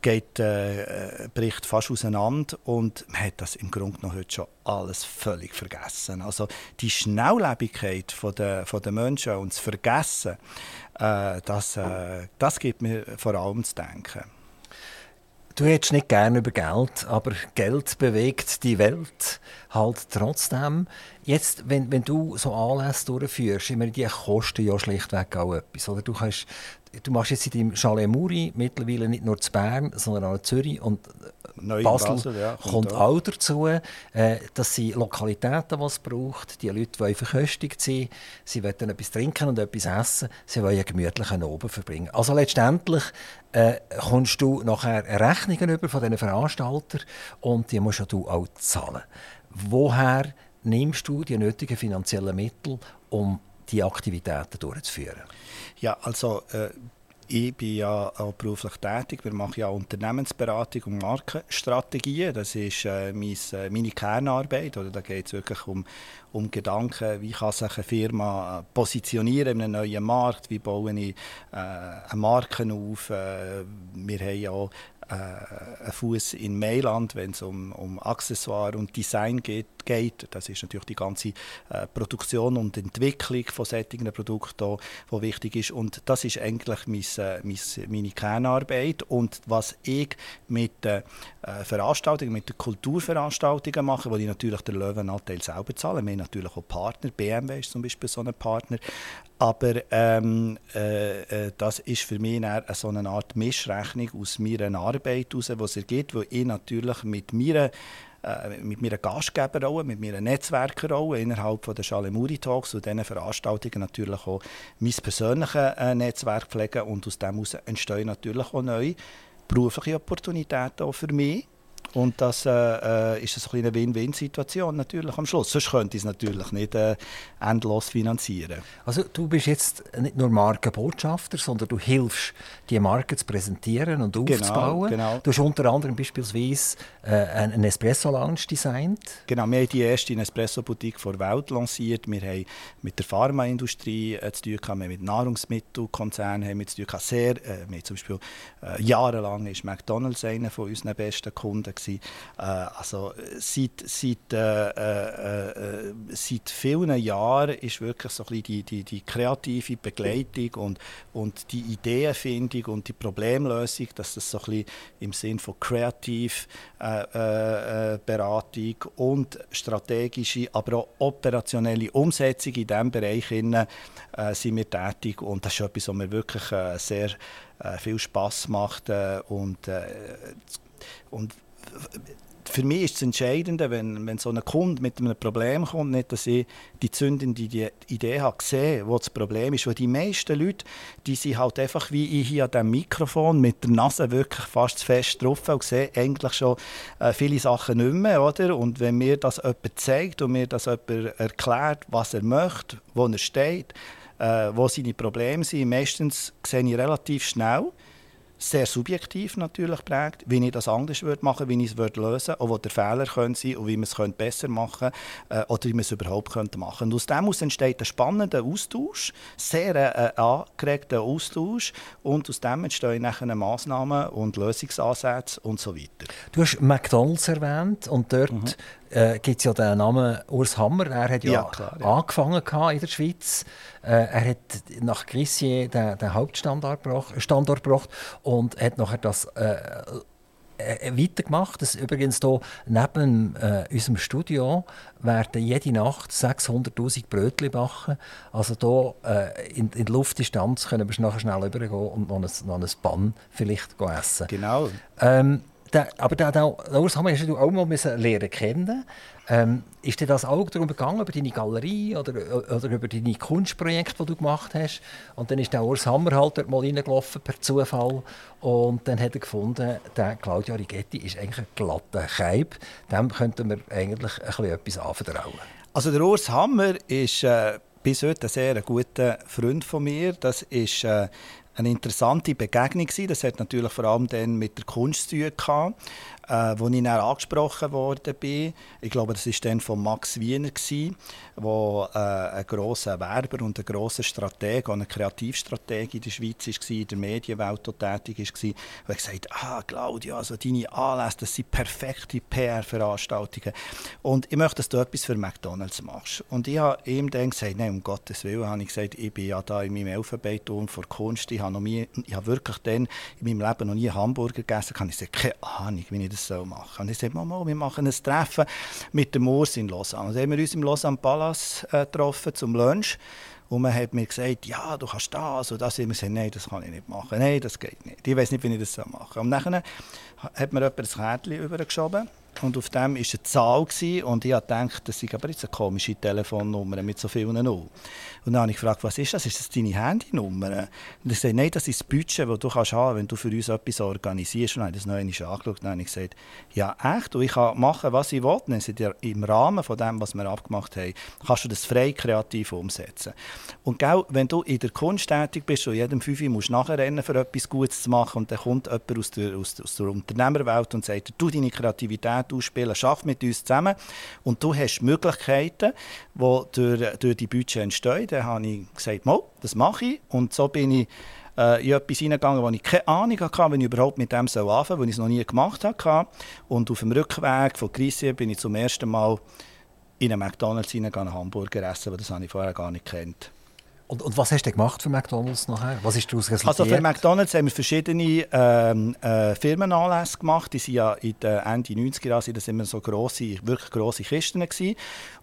geht, äh, bricht fast auseinander und man hat das im Grunde noch heute schon alles völlig vergessen. Also die Schnelllebigkeit von der, von der Menschen und das Vergessen, äh, das, äh, das gibt mir vor allem zu denken. Du hättest nicht gerne über Geld, aber Geld bewegt die Welt halt trotzdem. Jetzt, wenn, wenn du so Anlässe durchführst, ich meine, die kosten ja schlichtweg auch etwas. Oder? Du kannst du machst jetzt in deinem Chalet Muri mittlerweile nicht nur zu Bern, sondern auch in Zürich und Neu Basel, Basel ja, kommt, kommt auch dazu. Äh, das sind Lokalitäten, die es braucht. Die Leute wollen verköstigt sein, sie wollen etwas trinken und etwas essen, sie wollen einen gemütlichen Oben verbringen. Also letztendlich äh, kommst du nachher Rechnungen über von diesen Veranstaltern und die musst du auch zahlen. Woher nimmst du die nötigen finanziellen Mittel, um die Aktivitäten durchzuführen? Ja, also äh, ich bin ja auch beruflich tätig. Wir machen ja Unternehmensberatung und Markenstrategien. Das ist äh, äh meine Kernarbeit. Oder da geht es wirklich um, um Gedanken, wie kann sich eine Firma positionieren in einem neuen Markt, wie baue ich äh, eine Marke auf. Äh, wir haben ja auch äh, einen Fuß in Mailand, wenn es um, um Accessoire und Design geht, geht. Das ist natürlich die ganze äh, Produktion und Entwicklung von solchen Produkten, die wichtig ist. Und das ist eigentlich mein, äh, mein, meine Kernarbeit. Und was ich mit den äh, Veranstaltungen, mit den Kulturveranstaltungen mache, wo ich natürlich den Löwenanteil selber zahle. Wir natürlich auch Partner. BMW ist zum Beispiel so ein Partner. Aber ähm, äh, äh, das ist für mich eine, so eine Art Mischrechnung aus meiner Arbeit heraus, die es ergibt, wo ich natürlich mit meiner äh, mit meiner Gastgeberrolle, mit meiner Netzwerkerrolle innerhalb von der Shalemuri Talks und diesen Veranstaltungen natürlich auch mein persönliches äh, Netzwerk pflegen und aus dem entstehen natürlich auch neue berufliche Opportunitäten auch für mich und das äh, äh ist eine Win-Win-Situation natürlich am Schluss. Sonst könnte ich es natürlich nicht äh, endlos finanzieren. Also du bist jetzt nicht nur Markenbotschafter, sondern du hilfst, die Marke zu präsentieren und genau, aufzubauen. Genau. Du hast unter anderem beispielsweise äh, einen Espresso-Lounge designt. Genau, wir haben die erste Espresso-Boutique vor der Welt lanciert. Wir haben mit der Pharmaindustrie äh, zu tun gehabt, wir haben mit Nahrungsmittelkonzernen haben wir zu tun gehabt. Sehr, äh, wir zum Beispiel äh, jahrelang ist McDonalds einer von unseren besten Kunden gewesen sind. Äh, also seit, seit, äh, äh, äh, seit vielen Jahren ist wirklich so ein die, die, die kreative Begleitung und, und die Ideenfindung und die Problemlösung, dass das so ein im Sinn von kreativ äh, Beratung und strategische, aber auch operationelle Umsetzung in diesem Bereich innen, sind wir tätig und das ist etwas, was mir wirklich sehr äh, viel Spaß macht äh, und, äh, und für mich ist das Entscheidende, wenn, wenn so ein Kunde mit einem Problem kommt, nicht, dass ich die zündende Idee habe gesehen, wo das Problem ist. Weil die meisten Leute, die sind halt einfach wie ich hier an diesem Mikrofon mit der Nase wirklich fast fest drauf und sehen eigentlich schon äh, viele Sachen nicht mehr. Oder? Und wenn mir das jemand zeigt und mir das jemand erklärt, was er möchte, wo er steht, äh, wo seine Probleme sind. Meistens sehe ich relativ schnell, sehr subjektiv natürlich prägt, wie ich das anders würde machen, wie ich es würde lösen, auch wo der Fehler könnte sein und wie man es könnte besser machen äh, oder wie man es überhaupt könnte machen. Und aus dem entsteht ein spannender Austausch, sehr äh, angeregter Austausch und aus dem entstehen nachher Massnahmen und Lösungsansätze und so weiter. Du hast McDonalds erwähnt und dort mhm äh, gibt es ja den Namen Urs Hammer. Er hat ja, ja, klar, ja. angefangen in der Schweiz. Äh, er hat nach Grissier den, den Hauptstandort gebracht, Standort gebracht und hat nachher das äh, äh, weitergemacht. Das übrigens hier neben äh, unserem Studio werden jede Nacht 600'000 Brötchen backen. Also hier äh, in, in Luftdistanz können wir nachher schnell rübergehen und noch ein, noch ein Bann vielleicht essen. Genau. Ähm, der, aber der, der Urs Hammer hast du auch mal müssen lernen kennen. Ähm, ist dir das auch darum gegangen, über deine Galerie oder, oder über deine Kunstprojekte, die du gemacht hast? Und dann ist der Urs Hammer halt dort mal reingelaufen per Zufall und dann hat er gefunden, der Claudio Rigetti ist eigentlich ein glatter Keib. Dem könnten wir eigentlich ein bisschen etwas anvertrauen. Also der Urs Hammer ist äh, bis heute ein sehr guter Freund von mir. Das ist äh, eine interessante Begegnung. Das hat natürlich vor allem dann mit der Kunst zu tun gehabt äh, wo ich dann angesprochen worden bin. Ich glaube, das war dann von Max Wiener, der äh, ein grosser Werber und ein grosser Strateg, ein Kreativstrateg in der Schweiz war, in der Medienwelt tätig war. Er hat gesagt, ah, Claudia, also deine Anlässe, das sind perfekte PR-Veranstaltungen. Und ich möchte, dass du etwas für McDonalds machst. Und ich habe ihm dann gesagt, nein, um Gottes Willen, habe ich gesagt, ich bin ja da in meinem Elfenbeinturm vor Kunst. Ich habe, noch nie, ich habe wirklich dann in meinem Leben noch nie Hamburger gegessen. Ich habe keine Ahnung, wie ich das das machen soll. Und ich sagte, Mama, wir machen ein Treffen mit dem Urs in Lausanne. Dann haben wir uns im Lausanne Palace äh, getroffen zum Lunch. Und man hat mir gesagt, ja, du kannst das und das. Und ich gesagt, nein, das kann ich nicht machen. Nein, das geht nicht. Ich weiß nicht, wie ich das machen soll. Und dann hat mir jemand ein Kärtchen übergeschoben und auf dem war eine Zahl gewesen, und ich gedacht, das ist aber jetzt eine komische Telefonnummer mit so vielen Nullen. Und dann habe ich gefragt, was ist das? Ist das deine Handynummer? Und er sagte, nein, das ist das Budget, das du kannst haben, wenn du für uns etwas organisierst. Und dann habe ich das neu angeschaut und habe gesagt, ja echt, und ich kann machen, was ich will. Dann sind im Rahmen von dem, was wir abgemacht haben, kannst du das frei kreativ umsetzen. Und gell, wenn du in der Kunst tätig bist und jedem fünf musst nachrennen, für etwas Gutes zu machen und dann kommt jemand aus der, aus, aus der Unternehmerwelt und sagt, du deine Kreativität ausspielen, schaff mit uns zusammen. Und du hast Möglichkeiten, die durch, durch die Budget entstehen. Dann habe ich gesagt, Mal, das mache ich. Und so bin ich äh, in etwas hineingegangen, wo ich keine Ahnung hatte, wenn ich überhaupt mit dem anfangen soll, weil ich es noch nie gemacht habe. Und auf dem Rückweg von Grisier bin ich zum ersten Mal in einen McDonalds hineingegangen, Hamburger essen, weil das habe ich vorher gar nicht kennt. Und, und, was hast du gemacht für McDonalds nachher? Was ist daraus resultiert? Also für McDonalds haben wir verschiedene ähm, äh, Firmenanlässe gemacht. Die waren ja in den Ende 90er Jahren immer so grosse, wirklich grosse Kisten gewesen.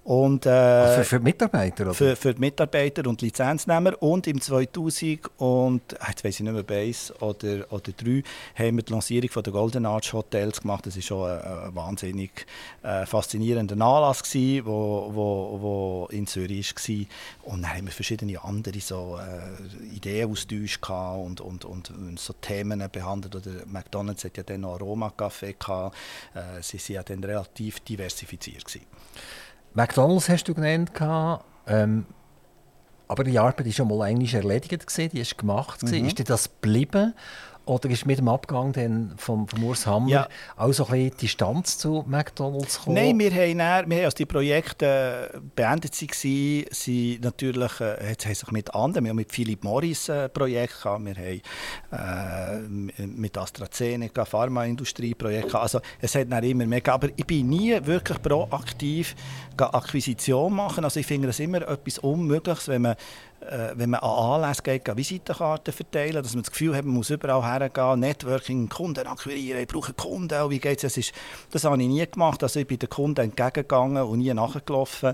Und, äh, also für, für, die Mitarbeiter? Oder? Für, für die Mitarbeiter und Lizenznehmer. Und im 2000 und, ah, jetzt weiß ich nicht mehr, Base oder, oder 3, haben wir die Lancierung von der Golden Arch Hotels gemacht. Das war schon ein, ein wahnsinnig äh, faszinierender Anlass, der wo, wo, wo in Zürich war. Und dann haben wir verschiedene andere so, äh, Ideenaustausche und, und, und, und, so Themen behandelt. Oder McDonalds hat ja dann noch Aroma-Café. Äh, sie waren ja dann relativ diversifiziert. Gewesen. McDonalds hast du genannt. Ähm, aber die Arbeit war schon mal eigentlich erledigt, gewesen, die ist gemacht. Mhm. Ist dir das geblieben? Oder ist mit dem Abgang dann vom, vom Urs Hammer ja. auch so ein bisschen Distanz zu McDonalds gekommen? Nein, wir haben, dann, wir haben als die Projekte beendet waren, sind natürlich, äh, haben sich mit anderen, wir haben mit Philip Morris ein Projekt gehabt, wir haben äh, mit AstraZeneca Pharmaindustrie Projekt gehabt. Also es hat dann immer mehr aber ich bin nie wirklich proaktiv Akquisition machen. Also ich finde das immer etwas Unmögliches, wenn man äh, wenn man an Anlässe geht, Visitenkarten verteilen, dass man das Gefühl hat, man muss überall hergehen, Networking, Kunden akquirieren, ich brauche Kunden, wie geht's? Das, das habe ich nie gemacht. Also ich bin den Kunden entgegengegangen und nie nachgelaufen.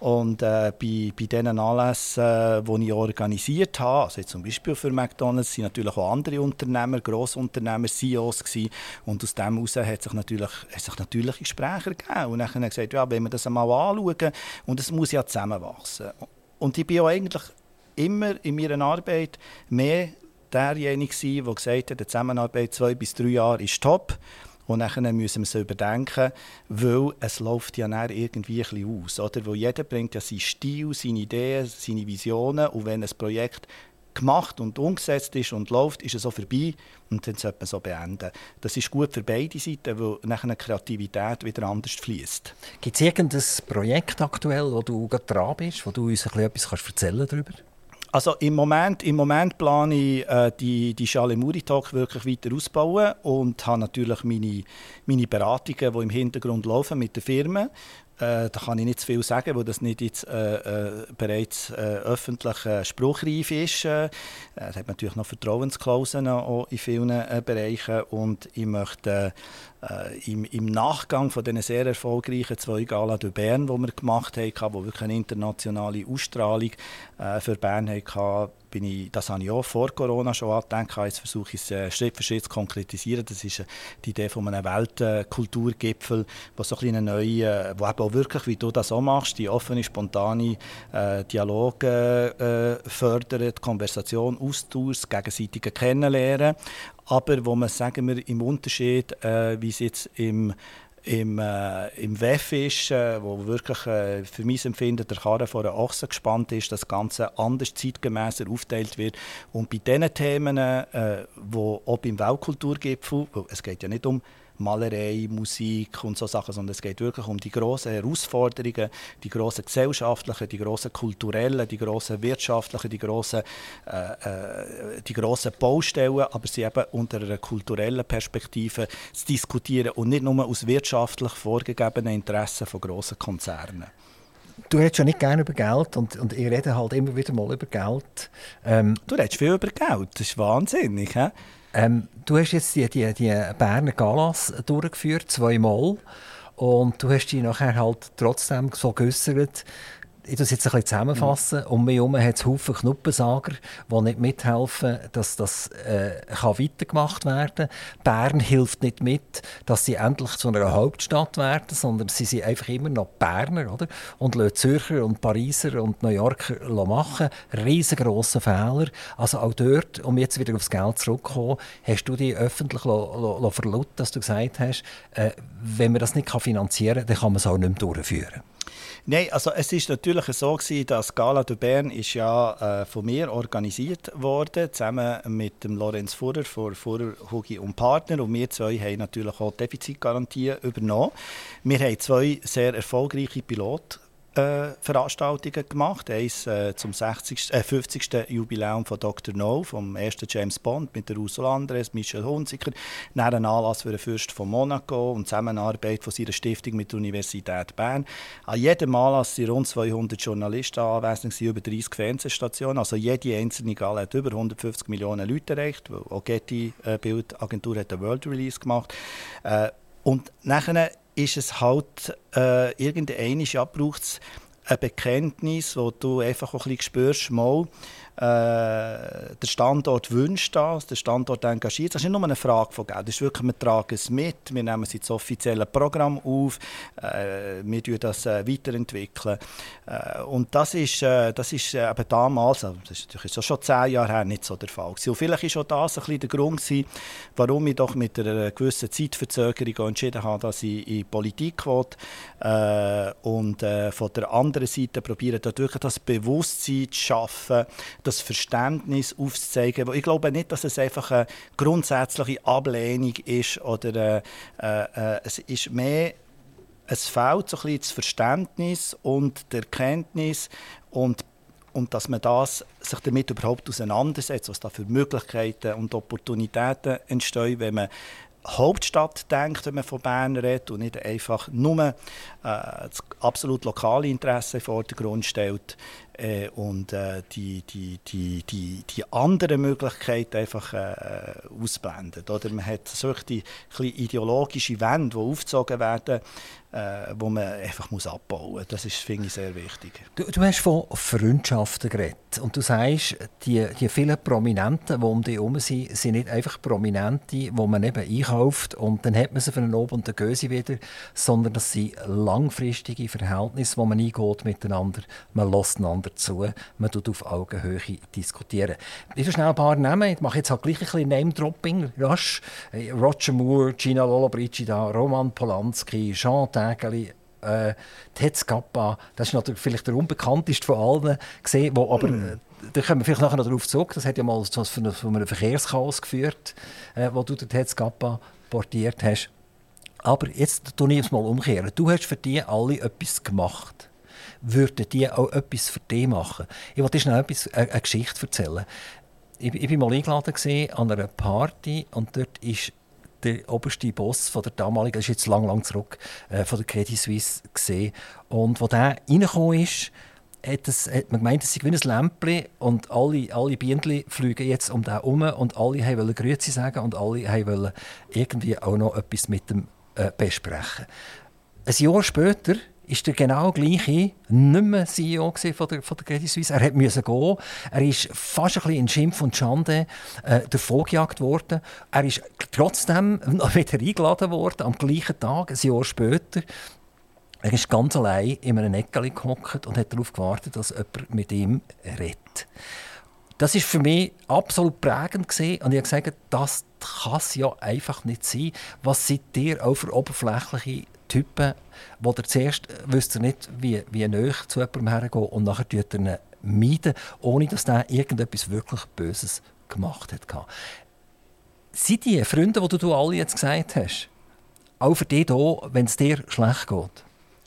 Und äh, bei, bei diesen Anlässen, äh, die ich organisiert habe, also zum Beispiel für McDonalds, sind natürlich auch andere Unternehmer, Grossunternehmer, CEOs gewesen. Und aus dem heraus hat sich natürlich, hat sich natürlich Gespräche gegeben. Und dann haben gesagt, ja, wenn wir das einmal anschauen, und es muss ja zusammenwachsen. Und ich bin auch eigentlich immer in meiner Arbeit mehr derjenige der gesagt hat, die Zusammenarbeit zwei bis drei Jahre ist top. Und dann müssen wir es überdenken, weil es läuft ja dann irgendwie ein bisschen aus. Oder? Weil jeder bringt ja seinen Stil, seine Ideen, seine Visionen. Und wenn ein Projekt gemacht und umgesetzt ist und läuft, ist es so vorbei und dann sollte man so beenden. Das ist gut für beide Seiten, weil nachher eine Kreativität wieder anders fließt. Gibt es irgendein Projekt aktuell, wo du gerade dran bist, wo du uns etwas erzählen kannst also im Moment, im Moment plane ich, äh, die, die Schale Muri Talk wirklich weiter ausbauen und habe natürlich meine, meine Beratungen, die im Hintergrund laufen mit den Firmen. Äh, da kann ich nicht zu viel sagen, weil das nicht jetzt äh, äh, bereits äh, öffentlich äh, spruchreif ist. Es hat natürlich noch Vertrauensklauseln in vielen Bereichen und ich möchte im, im, Nachgang von diesen sehr erfolgreichen zwei Gala de Bern, die wir gemacht haben, die wirklich eine internationale Ausstrahlung für Bern hatten, bin ich, das habe ich auch vor Corona schon angedenkt. Jetzt versuche ich es äh, Schritt für Schritt zu konkretisieren. Das ist äh, die Idee von einem Weltkulturgipfel, wo so ein neue, wo eben auch wirklich, wie du das auch machst, die offene, spontane äh, Dialog äh, fördert, Konversation, Austausch, gegenseitige Kennenlernen. Aber wo man, sagen wir, im Unterschied, äh, wie es jetzt im im, äh, im WEF ist, äh, wo wirklich äh, für mein Empfinden der Karren vor der Achse gespannt ist, das Ganze anders zeitgemäßer aufteilt wird. Und bei diesen Themen, äh, wo auch beim Weltkulturgipfel, es geht ja nicht um Malerei, Musik und so Sachen, sondern es geht wirklich um die grossen Herausforderungen, die grossen gesellschaftlichen, die grossen kulturellen, die grossen wirtschaftlichen, die grossen, äh, äh, die grossen Baustellen, aber sie eben unter einer kulturellen Perspektive zu diskutieren und nicht nur aus wirtschaftlich vorgegebenen Interessen von grossen Konzernen. Du redest ja nicht gerne über Geld und, und ich rede halt immer wieder mal über Geld. Ähm, du redest viel über Geld, das ist wahnsinnig. He? Ähm, du hast jetzt die, die, die Berner Galas durchgeführt, zweimal. Und du hast dich nachher halt trotzdem so geäussert, ich das jetzt ein bisschen zusammenfassen. Mhm. Um mich herum hat es Haufen Knuppensager, die nicht mithelfen, dass das äh, kann weitergemacht werden kann. Bern hilft nicht mit, dass sie endlich zu einer Hauptstadt werden, sondern sie sind einfach immer noch Berner oder? und lassen Zürcher und Pariser und New Yorker machen. Riesengroße Fehler. Also auch dort, um jetzt wieder aufs Geld zurückzukommen, hast du dich öffentlich verlaut, dass du gesagt hast, äh, wenn man das nicht finanzieren kann, dann kann man es auch nicht mehr durchführen. Nein, also es ist natürlich so gewesen, dass Gala de Bern ist ja äh, von mir organisiert wurde, zusammen mit dem Lorenz Fuhrer von Fuhrer, Hugi und Partner. Und wir zwei haben natürlich auch die Defizitgarantie übernommen. Wir haben zwei sehr erfolgreiche Piloten äh, Veranstaltungen gemacht. Eins äh, zum 60, äh, 50. Jubiläum von Dr. No, vom ersten James Bond mit der Ursula Andres, Michel Hunziker. Dann ein Anlass für den Fürst von Monaco und Zusammenarbeit von seiner Stiftung mit der Universität Bern. An jedem Anlass sind rund 200 Journalisten anwesend, über 30 Fernsehstationen. Also jede einzelne Gala hat über 150 Millionen Leute erreicht. Auch Getty äh, Bildagentur hat einen World Release gemacht. Äh, und nachher ist es halt äh, irgendeine es ein Bekenntnis, wo du einfach auch ein bisschen spürst, mal, äh, der Standort wünscht das, der Standort engagiert. Das ist nicht nur eine Frage von Geld, das ist wirklich, wir tragen es mit, wir nehmen es ins offizielle Programm auf, äh, wir entwickeln das äh, weiterentwickeln. Äh, und das ist, äh, das ist äh, eben damals, also das ist natürlich schon zehn Jahre her, nicht so der Fall gewesen. Und vielleicht war auch das ein bisschen der Grund, gewesen, warum ich doch mit einer gewissen Zeitverzögerung entschieden habe, dass ich in Politik will. und von der anderen Seite probieren da wirklich das Bewusstsein zu schaffen, das Verständnis aufzuzeigen. Ich glaube nicht, dass es einfach eine grundsätzliche Ablehnung ist oder äh, äh, es ist mehr es fehlt so ein bisschen das Verständnis und die Erkenntnis und und dass man das, sich damit überhaupt auseinandersetzt, was da für Möglichkeiten und Opportunitäten entstehen, wenn man Hauptstadt denkt, wenn man von Bern redet und nicht einfach nur äh, das absolut lokale Interesse in den Vordergrund stellt und äh, die, die, die, die, die anderen Möglichkeiten einfach äh, ausblendet. Oder man hat solche die ideologische Wände, die aufgezogen werden, äh, wo man einfach muss abbauen muss. Das ist, finde ich, sehr wichtig. Du, du, hast von Freundschaften geredet und du sagst, die, die vielen Prominenten, die um dich herum sind, sind nicht einfach Prominente, die man eben einkauft und dann hat man sie einen Oben und gehen sie wieder, sondern das sind langfristige Verhältnisse, wo man eingeht miteinander, man lässt einander zu, man tut auf Augenhöhe diskutieren. Ich will schnell ein paar Namen, ich mache jetzt halt gleich ein bisschen Name-Dropping, rasch. Roger Moore, Gina Lollobrigida, Roman Polanski, Jean Tägeli, äh, Tetz Kappa, das ist natürlich vielleicht der unbekannteste von allen, gesehen, wo aber mm. da kommen wir vielleicht nachher noch darauf zurück, das hat ja mal zu einem, zu einem Verkehrschaos geführt, äh, wo du den Tetz Kappa portiert hast. Aber jetzt tue ich es mal umkehren. Du hast für die alle etwas gemacht. Würden die auch etwas für dich machen? Ich wollte dir schnell etwas, eine, äh, eine Geschichte erzählen. Ich, ich war mal eingeladen an einer Party und dort ist der oberste Boss von der damaligen, das ist jetzt lang, lang zurück, äh, von der Credit Suisse gesehen. Und als der reingekommen ist, hat, es, hat man gemeint, es sei wie ein Lämpchen und alle, alle Bienen fliegen jetzt um den herum und alle wollten Grüezi sagen und alle wollten irgendwie auch noch etwas mit dem äh, besprechen. Ein Jahr später ist der genau gleiche nicht mehr CEO von der, von der Credit Suisse. Er musste gehen. Er ist fast ein bisschen in Schimpf und Schande äh, davongejagt worden. Er ist trotzdem noch wieder eingeladen worden, am gleichen Tag, ein Jahr später. Er ist ganz allein in einem Eckeli gehockt und hat darauf gewartet, dass jemand mit ihm redet. Das ist für mich absolut prägend gewesen. und ich habe gesagt, das kann es ja einfach nicht sein. Was seid ihr auch für oberflächliche Typen, wo der zuerst wüsste nicht, wie, wie näher zu jemandem hergehen und nachher tut er ihn meiden, ohne dass der irgendetwas wirklich Böses gemacht hat. Sind die Freunde, die du alle jetzt gesagt hast, auch für dich da, wenn es dir schlecht geht?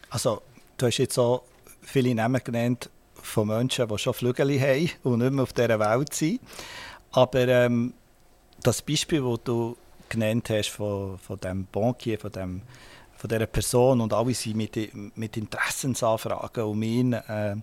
Also, du hast jetzt so viele Namen genannt von Menschen, die schon Flügel haben und nicht mehr auf dieser Welt sind. Aber ähm, das Beispiel, das du genannt hast von, von dem Bankier, von dem von dieser Person und alle sind mit, mit Interessensanfragen um ihn, äh,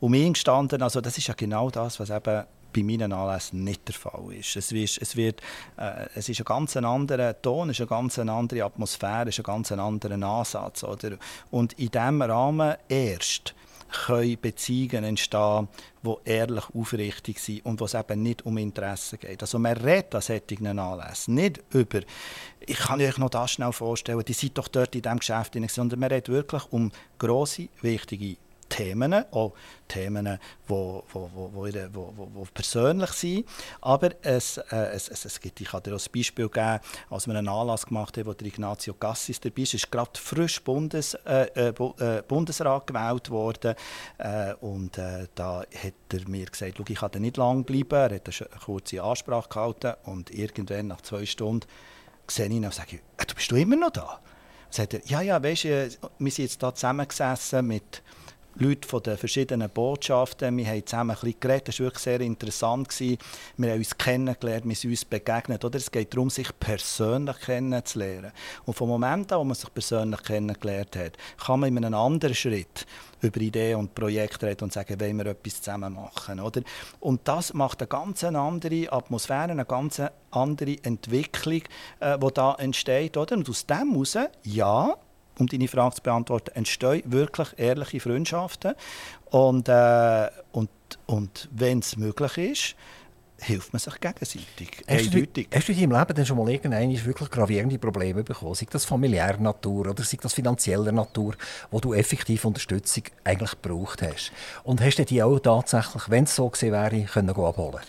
um ihn gestanden. Also das ist ja genau das, was eben bei meinen Anlässen nicht der Fall ist. Es, wird, es, wird, äh, es ist ein ganz anderer Ton, ist eine ganz andere Atmosphäre, ist ein ganz anderer Ansatz. Oder? Und in diesem Rahmen erst können Beziehungen entstehen, die ehrlich aufrichtig sind und wo es eben nicht um Interessen geht. Also man redet an solchen Anlässen nicht über, ich kann euch noch das schnell vorstellen, die sind doch dort in diesem Geschäft, sondern man redet wirklich um grosse, wichtige Themen, auch Themen, die wo, wo, wo, wo, wo, persönlich sind. Aber es, äh, es, es, es gibt, ich kann dir auch ein Beispiel geben, als wir einen Anlass gemacht haben, wo der Ignazio Cassis dabei ist, ist gerade frisch Bundes, äh, äh, äh, Bundesrat gewählt worden äh, und äh, da hat er mir gesagt, ich kann nicht lange bleiben, er hat eine kurze Ansprache gehalten und irgendwann nach zwei Stunden sehe ich ihn und sage, du bist du immer noch da? Sagt er, ja, ja, weißt du, wir sind jetzt hier zusammengesessen mit Leute von den verschiedenen Botschaften. Wir haben zusammen ein bisschen geredet. Das war wirklich sehr interessant. Wir haben uns kennengelernt, wir sind uns begegnet. Oder? Es geht darum, sich persönlich kennenzulernen. Und vom Moment an, wo man sich persönlich kennengelernt hat, kann man in einem anderen Schritt über Ideen und Projekte reden und sagen, wollen wir etwas zusammen machen. Oder? Und das macht eine ganz andere Atmosphäre, eine ganz andere Entwicklung, äh, die da entsteht. Oder? Und aus dem heraus, ja, um deine Frage zu beantworten, entstehen wirklich ehrliche Freundschaften. Und, äh, und, und wenn es möglich ist, hilft man sich gegenseitig. Hast du, hast du in deinem Leben denn schon mal irgendeine wirklich gravierende Probleme bekommen? Sei das familiärer Natur oder sei das finanzieller Natur, wo du effektiv Unterstützung eigentlich gebraucht hast? Und hast du die auch tatsächlich, wenn es so gewesen wäre, können abholen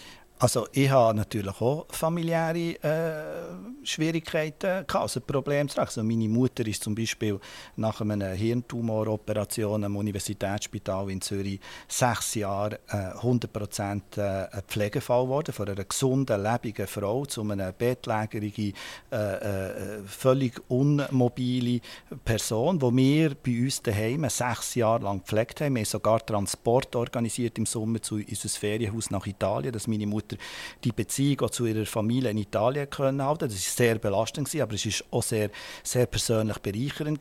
Also ich habe natürlich auch familiäre äh, Schwierigkeiten gehabt, also Probleme also Meine Mutter ist zum Beispiel nach einer Hirntumoroperation am Universitätsspital in Zürich sechs Jahre äh, 100% äh, Pflegefall geworden, von einer gesunden, lebenden Frau zu einer bettlägerigen, äh, äh, völlig unmobile Person, die wir bei uns daheim sechs Jahre lang gepflegt haben. Wir haben sogar Transport organisiert im Sommer zu unserem Ferienhaus nach Italien, dass meine Mutter die Beziehung zu ihrer Familie in Italien können halten. Das war sehr belastend, aber es war auch sehr, sehr persönlich bereichernd.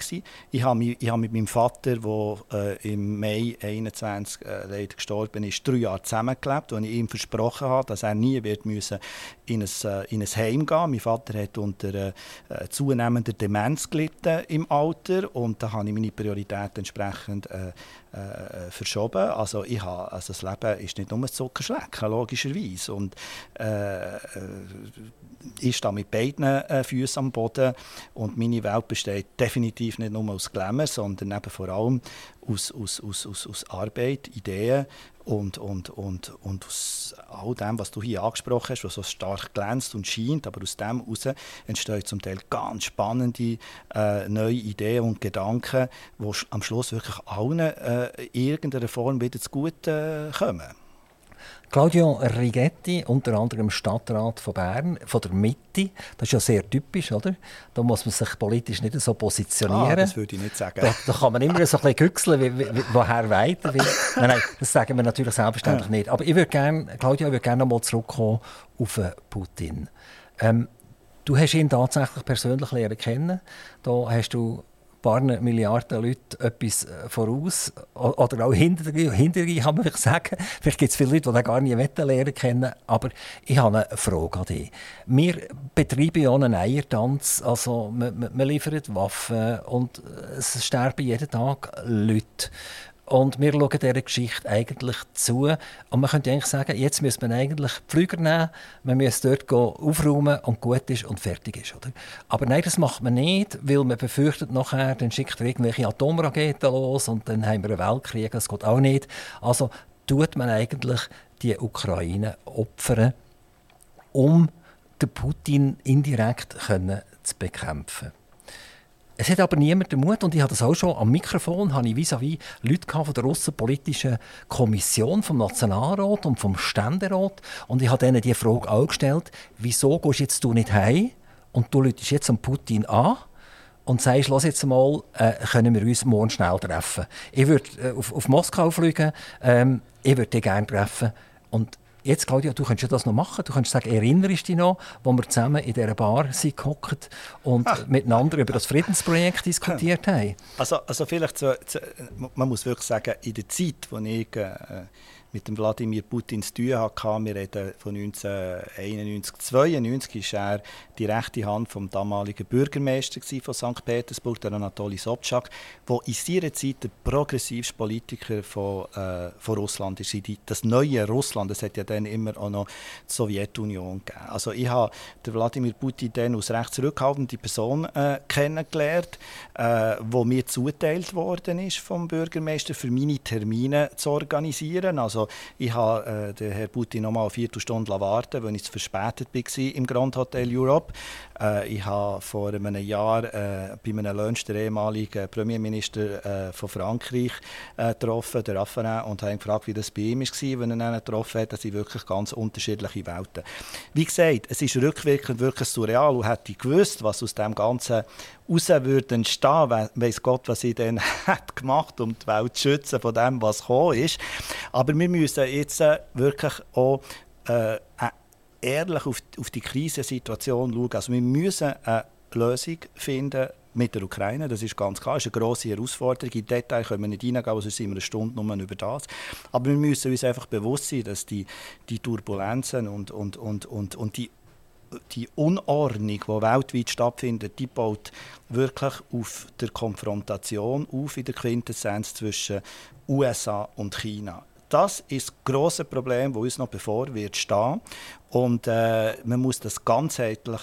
Ich habe, mich, ich habe mit meinem Vater, der äh, im Mai 21 äh, leider gestorben ist, drei Jahre zusammengelebt, und ich ihm versprochen habe, dass er nie wird müssen in ein, äh, in ein Heim gehen Mein Vater hat unter äh, zunehmender Demenz gelitten im Alter und da habe ich meine Prioritäten entsprechend äh, äh, verschoben. Also, ich habe, also das Leben ist nicht nur ein Zuckerschlecken, logischerweise. Und, äh, äh, ich stehe mit beiden äh, Füßen am Boden und meine Welt besteht definitiv nicht nur aus Glamour, sondern eben vor allem aus, aus, aus, aus, aus Arbeit, Ideen und, und, und, und aus all dem, was du hier angesprochen hast, was so stark glänzt und scheint, aber aus dem heraus entstehen zum Teil ganz spannende äh, neue Ideen und Gedanken, die am Schluss wirklich allen äh, in irgendeiner Form wieder zu gut äh, kommen. Claudio Rigetti, unter anderem Stadtrat von Bern, von der Mitte. Das ist ja sehr typisch, oder? Da muss man sich politisch nicht so positionieren. Ah, das würde ich nicht sagen. Da, da kann man immer so ein bisschen güchseln, wie, wie, woher weiter will. nein, nein, das sagen wir natürlich selbstverständlich ja. nicht. Aber ich würde gerne, Claudio, ich würde gerne noch mal zurückkommen auf Putin. Ähm, du hast ihn tatsächlich persönlich lernen kennen. Da hast du paar Milliarden Leute etwas äh, voraus oder auch hinter, hinter kann man vielleicht sagen. Vielleicht gibt es viele Leute, die gar nicht lernen kennen. Aber ich habe eine Frage an dich. Wir betreiben ja einen Eiertanz. Also, man, man liefert Waffen und es sterben jeden Tag Leute. Und wir schauen dieser Geschichte eigentlich zu. Und man könnte eigentlich sagen, jetzt müsste man eigentlich Flüger nehmen, man müsste dort aufräumen und gut ist und fertig ist. Oder? Aber nein, das macht man nicht, weil man befürchtet nachher, dann schickt er irgendwelche Atomraketen los und dann haben wir einen Weltkrieg, das geht auch nicht. Also tut man eigentlich die Ukraine opfern, um den Putin indirekt können zu bekämpfen. Es hat aber niemand den Mut, und ich habe das auch schon am Mikrofon, habe ich vis-à-vis Leute von der russenpolitischen Kommission, vom Nationalrat und vom Ständerat, und ich habe ihnen die Frage auch gestellt, wieso gehst jetzt du nicht heim und du läutest jetzt an Putin an und sagst, los jetzt mal, äh, können wir uns morgen schnell treffen. Ich würde äh, auf, auf, Moskau fliegen, ähm, ich würde dich gerne treffen und Jetzt, Claudia, du könntest das noch machen. Du könntest sagen, erinnerst du dich noch, wo wir zusammen in dieser Bar sind gehockt und ah. miteinander über das Friedensprojekt diskutiert haben? Also, also vielleicht, so, man muss wirklich sagen, in der Zeit, wo ich äh, mit dem Wladimir Putin zu tun hatte. Wir reden von 1991, 1992 war er die rechte Hand vom damaligen Bürgermeister von St. Petersburg, der Anatoly Sobchak, der in seiner Zeit der progressivste Politiker von, äh, von Russland ist. Das neue Russland, das hat ja dann immer auch noch die Sowjetunion gegeben. Also ich habe den Wladimir Putin dann als recht zurückhaltende Person äh, kennengelernt, äh, wo mir zuteilt worden ist vom Bürgermeister für meine Termine zu organisieren. Also also ich habe äh, den Herrn Putin noch mal eine Viertelstunde warten, weil ich zu verspätet war im Grand Hotel Europe. Äh, ich habe vor einem Jahr äh, bei einem Lunch ehemaligen Premierminister äh, von Frankreich äh, getroffen, den Raffarin, und habe ihn gefragt, wie das bei ihm war, wenn er ihn getroffen hat. Das sind wirklich ganz unterschiedliche Welten. Wie gesagt, es ist rückwirkend wirklich surreal und hätte ich gewusst, was aus dem Ganzen raus würde entstehen, weiss Gott, was ich dann hat gemacht um die Welt zu schützen von dem, was gekommen ist. Aber wir müssen jetzt äh, wirklich auch äh, ehrlich auf, auf die Krisensituation schauen. Also wir müssen eine Lösung finden mit der Ukraine, das ist ganz klar, das ist eine grosse Herausforderung. In Detail können wir nicht reingehen, sonst sind wir eine Stunde nur über das. Aber wir müssen uns einfach bewusst sein, dass die, die Turbulenzen und, und, und, und, und die die Unordnung, die weltweit stattfindet, die baut wirklich auf der Konfrontation auf in der Quintessenz zwischen USA und China. Das ist das grosse Problem, das uns noch bevor wird stehen. Und äh, man muss das ganzheitlich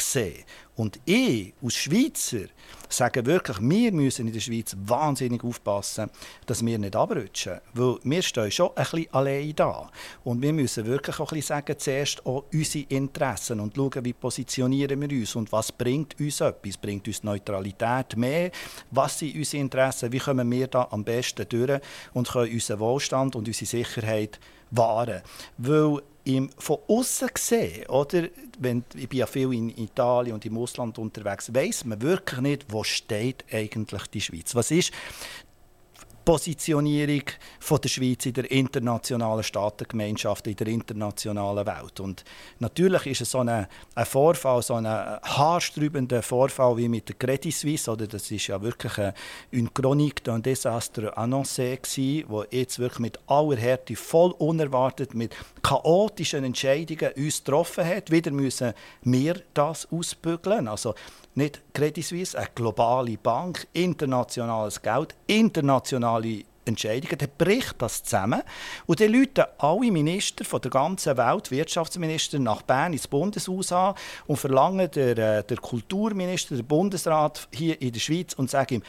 sehen. Und ich als Schweizer sage wirklich, wir müssen in der Schweiz wahnsinnig aufpassen, dass wir nicht abrutschen. Weil wir stehen schon ein bisschen allein da. Und wir müssen wirklich auch ein bisschen sagen, zuerst auch unsere Interessen und schauen, wie positionieren wir uns und was bringt uns etwas. Bringt uns Neutralität mehr? Was sind unsere Interessen? Wie kommen wir da am besten durch und können unseren Wohlstand und unsere Sicherheit wahren? Weil im, von außen gesehen, oder, wenn, ich bin ja viel in Italien und im Ausland unterwegs, weiß man wirklich nicht, wo steht eigentlich die Schweiz. Was ist Positionierung von der Schweiz in der internationalen Staatengemeinschaft, in der internationalen Welt. Und natürlich ist es so ein, ein Vorfall, so ein haarsträubender Vorfall wie mit der Credit Suisse, oder das ist ja wirklich eine, eine Chronique d'un désastre annoncé gewesen, wo jetzt wirklich mit aller Härte, voll unerwartet, mit chaotischen Entscheidungen uns getroffen hat. Wieder müssen wir das ausbügeln. Also nicht Credit Suisse, eine globale Bank, internationales Geld, internationale Entscheidungen, dann bricht das zusammen. Und dann läuten alle Minister von der ganzen Welt, Wirtschaftsminister, nach Bern ins Bundeshaus an und verlangen der, äh, der Kulturminister, der Bundesrat hier in der Schweiz und sagen ihm,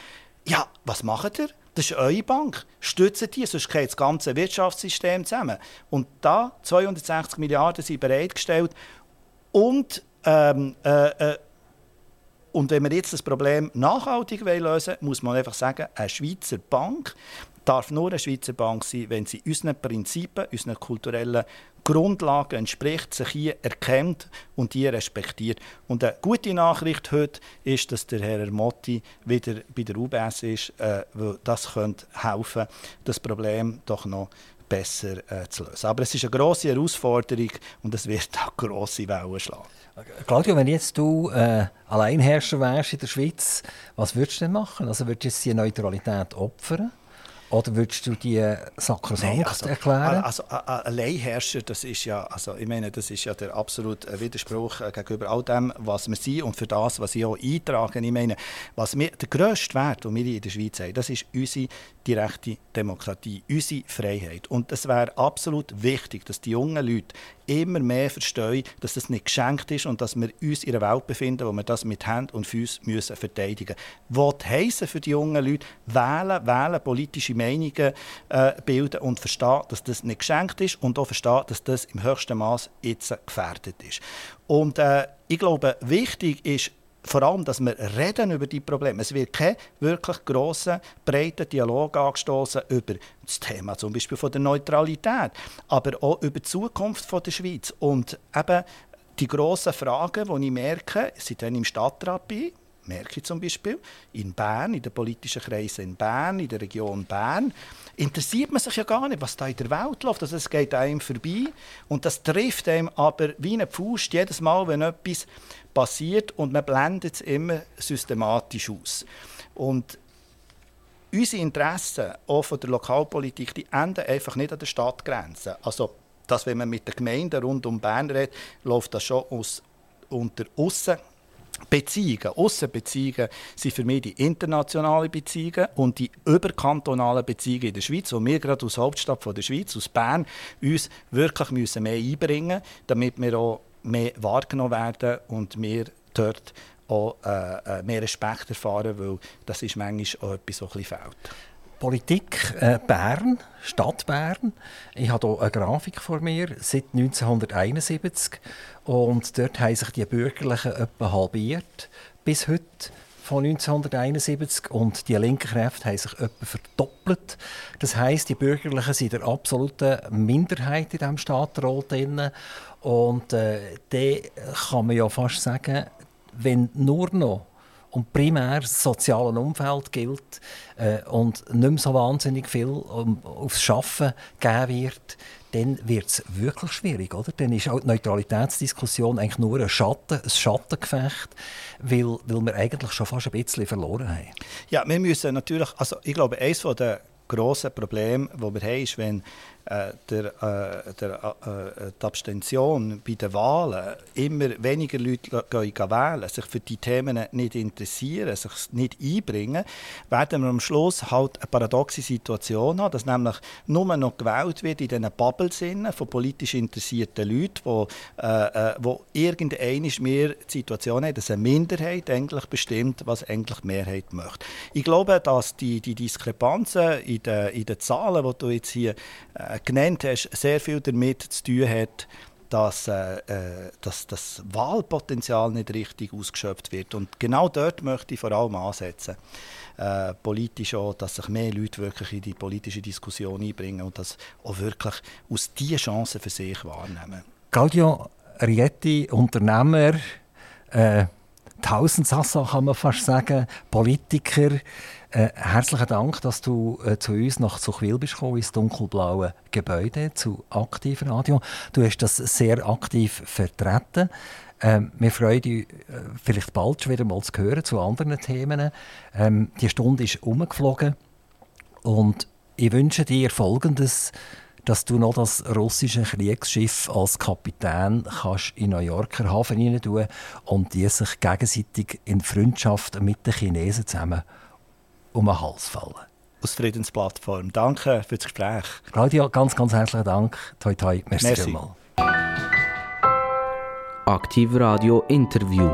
ja, was macht ihr? Das ist eure Bank. Stützt die, sonst geht das ganze Wirtschaftssystem zusammen. Und da 260 Milliarden sind bereitgestellt und ähm, äh, äh, und wenn wir jetzt das Problem nachhaltig lösen wollen, muss man einfach sagen, eine Schweizer Bank darf nur eine Schweizer Bank sein, wenn sie unseren Prinzipien, unseren kulturellen Grundlagen entspricht, sich hier erkennt und die respektiert. Und eine gute Nachricht heute ist, dass der Herr Motti wieder bei der UBS ist, äh, weil das könnte helfen, das Problem doch noch besser äh, zu lösen. Aber es ist eine grosse Herausforderung und es wird auch grosse Wellen schlagen. Claudio, wenn jetzt du äh, Alleinherrscher wärst in der Schweiz, was würdest du denn machen? Also würdest du die Neutralität opfern? Oder würdest du die sakrosankt also, erklären? Also, Alleinherrscher, das ist ja, also ich meine, das ist ja der absolute Widerspruch äh, gegenüber all dem, was wir sind und für das, was ich auch eintrage. Ich meine, was wir, der grösste Wert, den wir in der Schweiz haben, das ist unsere direkte Demokratie, unsere Freiheit. Und es wäre absolut wichtig, dass die jungen Leute immer mehr verstehen, dass das nicht geschenkt ist und dass wir uns in einer Welt befinden, wo wir das mit Hand und Füßen müssen verteidigen müssen. Was heissen für die jungen Leute, wählen, wählen, politische Meinungen äh, bilden und verstehen, dass das nicht geschenkt ist und auch verstehen, dass das im höchsten Maß jetzt gefährdet ist. Und äh, ich glaube, wichtig ist, vor allem, dass wir reden über die Probleme. Es wird kein wirklich grosser, breiter Dialog angestoßen über das Thema zum Beispiel von der Neutralität, aber auch über die Zukunft von der Schweiz. Und eben die grossen Fragen, die ich merke, sind dann im Stadtrat bin, merke ich zum Beispiel, in Bern, in den politischen Kreisen in Bern, in der Region Bern, interessiert man sich ja gar nicht, was da in der Welt läuft. Also es geht einem vorbei und das trifft einem aber wie eine Faust jedes Mal, wenn etwas passiert und man blendet es immer systematisch aus. Und unsere Interessen auch von der Lokalpolitik, die enden einfach nicht an der Stadtgrenze. Also, dass wenn man mit den Gemeinden rund um Bern redet, läuft das schon aus, unter Aussen Beziehungen, Aussenbeziehungen sind für mich die internationalen Beziehungen und die überkantonalen Beziehungen in der Schweiz, wo wir gerade aus Hauptstadt von der Schweiz, aus Bern, uns wirklich mehr einbringen müssen, damit wir auch mehr wahrgenommen werden und wir dort auch äh, äh, mehr Respekt erfahren, weil das ist manchmal auch etwas, was fehlt. Politik äh, Bern, Stadt Bern. Ich habe hier eine Grafik vor mir seit 1971 und dort haben sich die Bürgerlichen etwa halbiert bis heute von 1971 und die linken Kräfte haben sich etwa verdoppelt. Das heißt, die Bürgerlichen sind der absolute Minderheit in diesem Stadtrat drin und äh, da kann man ja fast sagen, wenn nur noch und primär das soziale Umfeld gilt äh, und nicht mehr so wahnsinnig viel um, aufs Schaffen geben wird, dann wird es wirklich schwierig, oder? Dann ist auch die Neutralitätsdiskussion eigentlich nur ein Schatten, ein Schattengefecht, weil, weil wir eigentlich schon fast ein bisschen verloren haben. Ja, wir müssen natürlich, also ich glaube, eines der grossen Probleme, die wir haben, ist, wenn äh, der, äh, der, äh, die Abstention bei den Wahlen immer weniger Leute gehen wählen, sich für die Themen nicht interessieren, sich nicht einbringen, werden wir am Schluss halt eine paradoxe Situation haben, dass nämlich nur noch gewählt wird in diesen Bubbles von politisch interessierten Leuten, wo, äh, äh, wo irgendeine mehr die Situation haben, dass eine Minderheit eigentlich bestimmt, was eigentlich die Mehrheit möchte. Ich glaube, dass die, die Diskrepanzen in den, in den Zahlen, die du jetzt hier äh, genannt hast, sehr viel damit zu tun hat, dass, äh, äh, dass das Wahlpotenzial nicht richtig ausgeschöpft wird. Und genau dort möchte ich vor allem ansetzen. Äh, politisch auch, dass sich mehr Leute wirklich in die politische Diskussion einbringen und das auch wirklich aus diesen Chancen für sich wahrnehmen. Claudio Rietti, Unternehmer, äh, Tausendsassa kann man fast sagen, Politiker, äh, herzlichen Dank, dass du äh, zu uns nach Zuchwil bist gekommen, ins dunkelblaue Gebäude zu Aktiv Radio. Du hast das sehr aktiv vertreten. Ähm, wir freuen uns, äh, vielleicht bald schon wieder mal zu hören zu anderen Themen. Ähm, die Stunde ist umgeflogen und ich wünsche dir Folgendes, dass du noch das russische Kriegsschiff als Kapitän kannst in New Yorker Hafen rein tun und die sich gegenseitig in Freundschaft mit den Chinesen zusammen um den Hals fallen. Aus Friedensplattform. Danke für das Gespräch. Claudia, ganz, ganz herzlichen Dank. Toi, toi. Merci, Merci. vielmals. Aktiv Radio Interview.